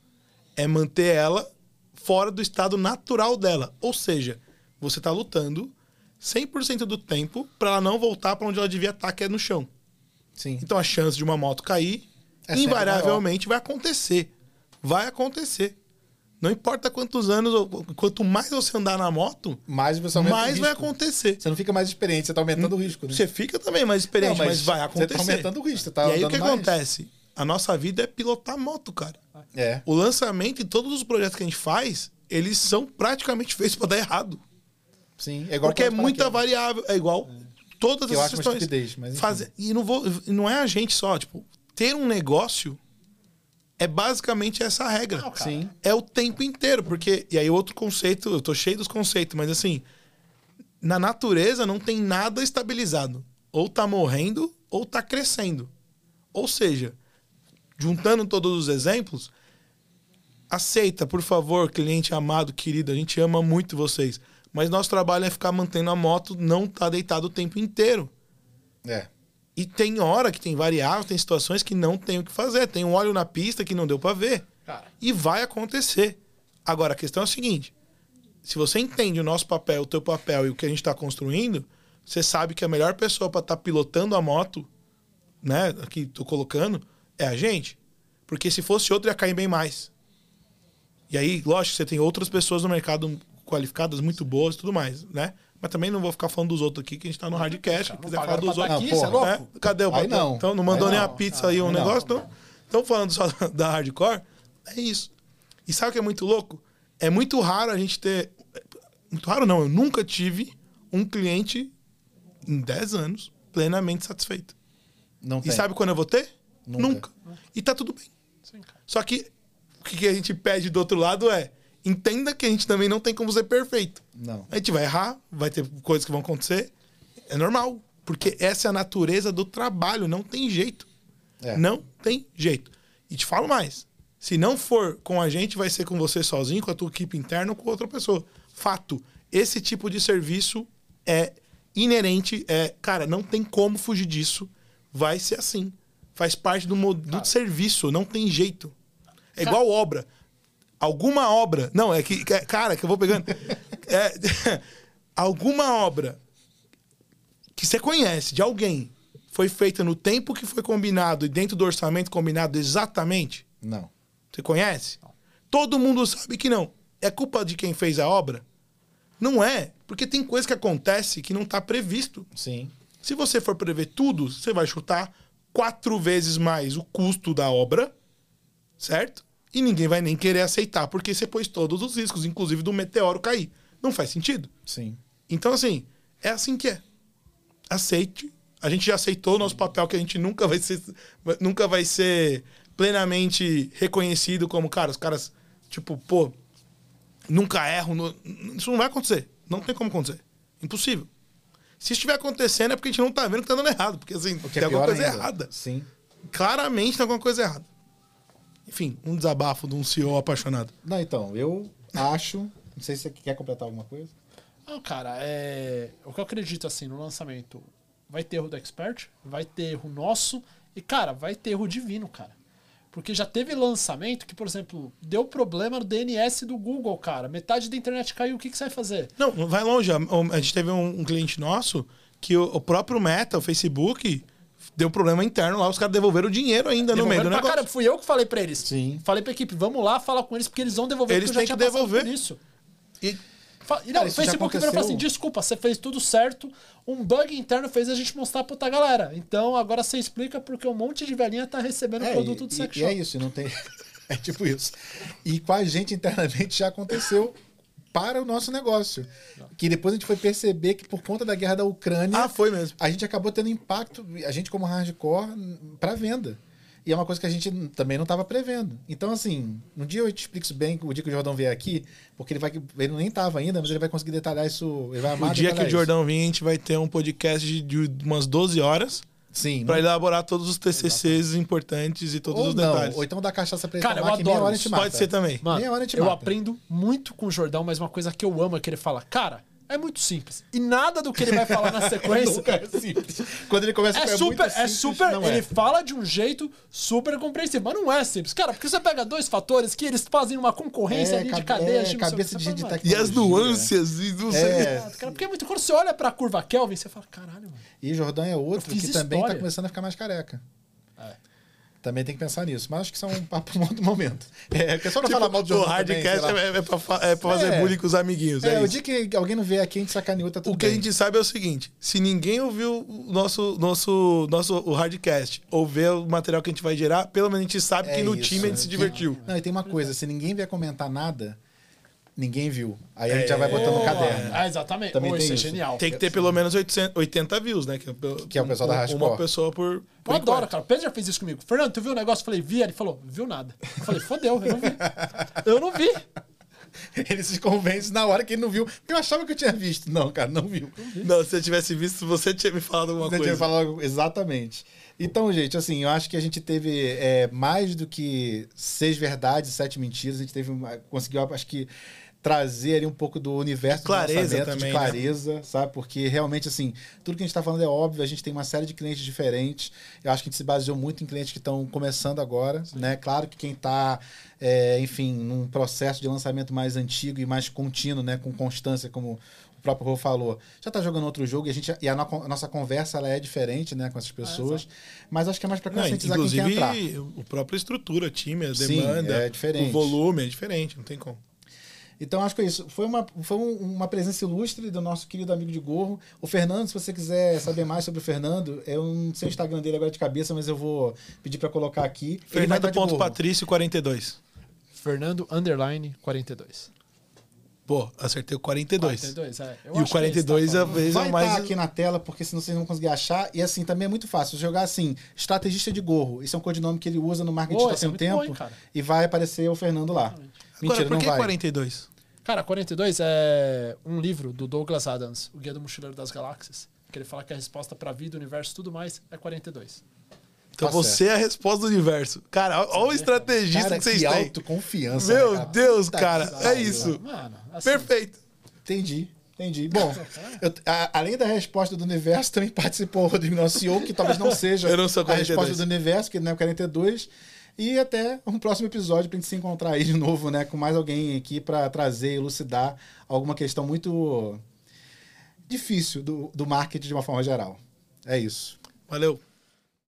é manter ela fora do estado natural dela. Ou seja, você tá lutando 100% do tempo para ela não voltar para onde ela devia estar, que é no chão. Sim. Então a chance de uma moto cair, É invariavelmente vai acontecer. Vai acontecer. Não importa quantos anos, ou quanto mais você andar na moto, Mais você mais vai acontecer. Você não fica mais experiente, você tá aumentando o risco, né? Você fica também mais experiente, Não, mas, vai Você acontecer. tá aumentando o risco, você tá e aí o que mais. acontece? A nossa vida é pilotar moto, cara. É. O lançamento e todos os projetos que a gente faz, eles são praticamente [laughs] feitos para dar errado. Sim. É igual Porque é muita variável. É igual todas Que eu as questões. estupidez, mas. Fazer- e não, vou, e não é a gente só. Tipo, ter um negócio é basicamente essa regra. Não. Sim. É o tempo inteiro. Porque. E aí, outro conceito, eu tô cheio dos conceitos, mas assim. Na natureza não tem nada estabilizado. Ou tá morrendo, ou tá crescendo. Ou seja, juntando todos os exemplos, aceita, por favor, cliente amado, querido, a gente ama muito vocês. Mas nosso trabalho é ficar mantendo a moto não tá deitado o tempo inteiro. É. E tem hora que tem variável, tem situações que não tem o que fazer. Tem um óleo na pista que não deu pra ver. Cara. E vai acontecer. Agora, a questão é a seguinte: se você entende o nosso papel, o teu papel e o que a gente está construindo, você sabe que a melhor pessoa para estar pilotando a moto, né, aqui tô colocando, é a gente. Porque se fosse outro, ia cair bem mais. E aí, lógico, você tem outras pessoas no mercado qualificadas, muito boas e tudo mais, né? Mas também não vou ficar falando dos outros aqui, que a gente tá no hardcast. Se quiser falar dos outros. Aqui, não, porra, é Cadê o patrão? Não. Então não mandou aí nem a pizza aí, um aí negócio. não. Então, então, falando só da hardcore, é isso. E sabe o que é muito louco? É muito raro a gente ter. Muito raro não, eu nunca tive um cliente em 10 anos plenamente satisfeito. Não E tem. sabe quando eu vou ter? Nunca. E tá tudo bem. Sim, cara. Só que o que a gente pede do outro lado é entenda que a gente também não tem como ser perfeito. Não. A gente vai errar, vai ter coisas que vão acontecer. É normal. Porque essa é a natureza do trabalho, não tem jeito. É. Não tem jeito. E te falo mais. Se não for com a gente, vai ser com você sozinho, com a tua equipe interna ou com outra pessoa. Fato. Esse tipo de serviço é inerente. É, cara, não tem como fugir disso. Vai ser assim. Faz parte do, do serviço, não tem jeito. É igual obra. Alguma obra. Não, é que. que- Cara, que eu vou pegando. É, [laughs] alguma obra que você conhece de alguém foi feita no tempo que foi combinado e dentro do orçamento combinado exatamente? Não. Você conhece? Todo mundo sabe que não. É culpa de quem fez a obra? Não é, porque tem coisa que acontece que não está previsto. Sim. Se você for prever tudo, você vai chutar quatro vezes mais o custo da obra, certo? E ninguém vai nem querer aceitar, porque você pôs todos os riscos, inclusive do meteoro cair. Não faz sentido. Sim. Então, assim, é assim que é. Aceite. A gente já aceitou o nosso papel que a gente nunca vai ser, nunca vai ser plenamente reconhecido como, cara, os caras, tipo, pô, nunca erram. no- Isso não vai acontecer. Não tem como acontecer. Impossível. Se estiver acontecendo é porque a gente não tá vendo que tá dando errado. Porque, assim, que tem é alguma coisa ainda. errada. Sim. Claramente tem alguma coisa errada. Enfim, um desabafo de um CEO apaixonado. Não, então, eu acho. Não sei se você quer completar alguma coisa. Não, cara, é... o que eu acredito assim no lançamento, vai ter erro do expert, vai ter erro nosso e, cara, vai ter erro divino, cara. Porque já teve lançamento que, por exemplo, deu problema no DNS do Google, cara. Metade da internet caiu, o que, que você vai fazer? Não, vai longe. A, gente teve um, cliente nosso que o próprio Meta, o Facebook, deu problema interno lá. Os caras devolveram o dinheiro ainda no meio do negócio. cara, fui eu que falei pra eles. Sim. Falei pra equipe, vamos lá falar com eles, porque eles vão devolver, Eles têm tinha que devolver. isso. E Fa- e Não, Cara, o Facebook virou e falou assim: desculpa, você fez tudo certo. Um bug interno fez a gente mostrar pra outra galera. Então agora você explica porque um monte de velhinha tá recebendo o É, produto e, do sex e, e shop. é isso, não tem. [laughs] é tipo isso. E com a gente internamente já aconteceu para o nosso negócio. Que depois a gente foi perceber que por conta da guerra da Ucrânia, Ah, foi mesmo. a gente acabou tendo impacto, a gente como hardcore, para venda. E é uma coisa que a gente também não estava prevendo. Então, assim, um dia eu te explico isso bem, o dia que o Jordão vier aqui, porque ele vai. Ele nem estava ainda, mas ele vai conseguir detalhar isso. Ele vai amar O dia que o Jordão vir, a gente vai ter um podcast de, umas 12 horas isso. Sim. pra elaborar todos os TCCs importantes e todos ou os não, detalhes. ou então dá cachaça pra ele Cara, tomar, eu que meia adoro hora a gente isso. mata. Pode ser também. Meia hora a Mano, gente eu mata. aprendo muito com o Jordão, mas uma coisa que eu amo é que ele fala, cara, é muito simples. E nada do que ele vai falar na [laughs] sequência Nunca é simples. Quando ele começa É a super, muito é simples, super. não ele é. fala de um jeito super compreensível, mas não é simples. Cara, porque você pega dois fatores que eles fazem uma concorrência É, ali de cadeia é, cabeça de- de fala, tec- E as nuances e não sei. É. "Mano, cara, porque é muito quando você olha pra curva Kelvin, você fala, caralho, mano. E Jordão é outro que também tá começando a ficar mais careca. É. Também tem que pensar nisso. Mas acho que isso é um papo para um outro momento. É, porque só não falar mal do o Jordão também, hardcast sei lá. é, é, pra, é pra fazer É. bullying com os amiguinhos. É, É, o dia que alguém não vê aqui, a gente sacaneou, tá tudo O que a bem. gente sabe é o seguinte: se ninguém ouviu o nosso, nosso, nosso o hardcast ou ver o material que a gente vai gerar, pelo menos a gente sabe É que no isso. time a gente se divertiu. Não, e tem uma coisa, se ninguém vier comentar nada, ninguém viu. Aí a gente já vai botar no Boa. caderno. Ah, exatamente. Também Pô, tem isso é isso. genial. Tem que ter pelo menos 800, 80 views, né? Que, Que é o pessoal da um- Hardcore. Uma pessoa por. por Eu adoro, enquanto. cara. O Pedro já fez isso comigo. Fernando, tu viu o negócio? Eu falei, vi. Ele falou, viu nada. Eu falei, fodeu, eu não vi. Eu não vi. [laughs] Ele se convence na hora que ele não viu. Eu achava que eu tinha visto. Não, cara, não viu. Não, se eu tivesse visto, você tinha me falado alguma Você coisa. tinha falado exatamente. Então, gente, assim, eu acho que a gente teve é, mais do que seis verdades sete mentiras. A gente teve uma- conseguiu, acho que trazer ali um pouco do universo De clareza do lançamento, também, de né? clareza, sabe? Porque realmente, assim, tudo que a gente está falando é óbvio. A gente tem uma série de clientes diferentes. Eu acho que a gente se baseou muito em clientes que estão começando agora, né? Claro que quem está, enfim, num processo de lançamento mais antigo e mais contínuo, né? Com constância, como o próprio Rô falou, já tá jogando outro jogo e a, gente, e a, no- a nossa conversa ela é diferente, né, com essas pessoas. mas acho que é mais para Não, conscientizar quem quer entrar. inclusive, a própria estrutura, time, a Sim, demanda, é diferente. o volume é diferente, não tem como. Então acho que é isso. Foi uma, foi um- uma presença ilustre do nosso querido amigo de Gorro. O Fernando, se você quiser saber mais sobre o Fernando, eu não sei o Instagram dele agora de cabeça, mas eu vou pedir para colocar aqui. Ele vai estar de gorro. Fernando.patrício42. Fernando Underline 42. Pô, acertei o 42. 42, é. Eu E o acho que é esse, tá 42 é a vez Vai estar mais. aqui na tela, porque senão vocês não vão conseguir achar. E assim, também é muito fácil. Jogar assim, estrategista de gorro. Isso é um codinome que ele usa no marketing esse é tem um muito tempo. bom, e vai aparecer o Fernando lá. Agora, Mentira, por não que vai. 42? Cara, 42 é um livro do Douglas Adams, O Guia do Mochileiro das Galáxias, que ele fala que a resposta pra vida, universo e tudo mais é 42. Então Tá você é a resposta do universo. Cara, olha o estrategista Cara, que vocês que têm. autoconfiança. Meu né, cara? Deus, Puta cara, é isso. Mano, assim, Perfeito. Entendi. Entendi. Bom, [laughs] eu- a- além da resposta do universo, também participou o Rodrigo, nosso CEO, que talvez não [laughs] seja Eu não sou a 42. resposta do universo, que não é o 42. E até um próximo episódio pra gente se encontrar aí de novo, né? Com mais alguém aqui pra trazer elucidar alguma questão muito difícil do, do marketing de uma forma geral. É isso. Valeu.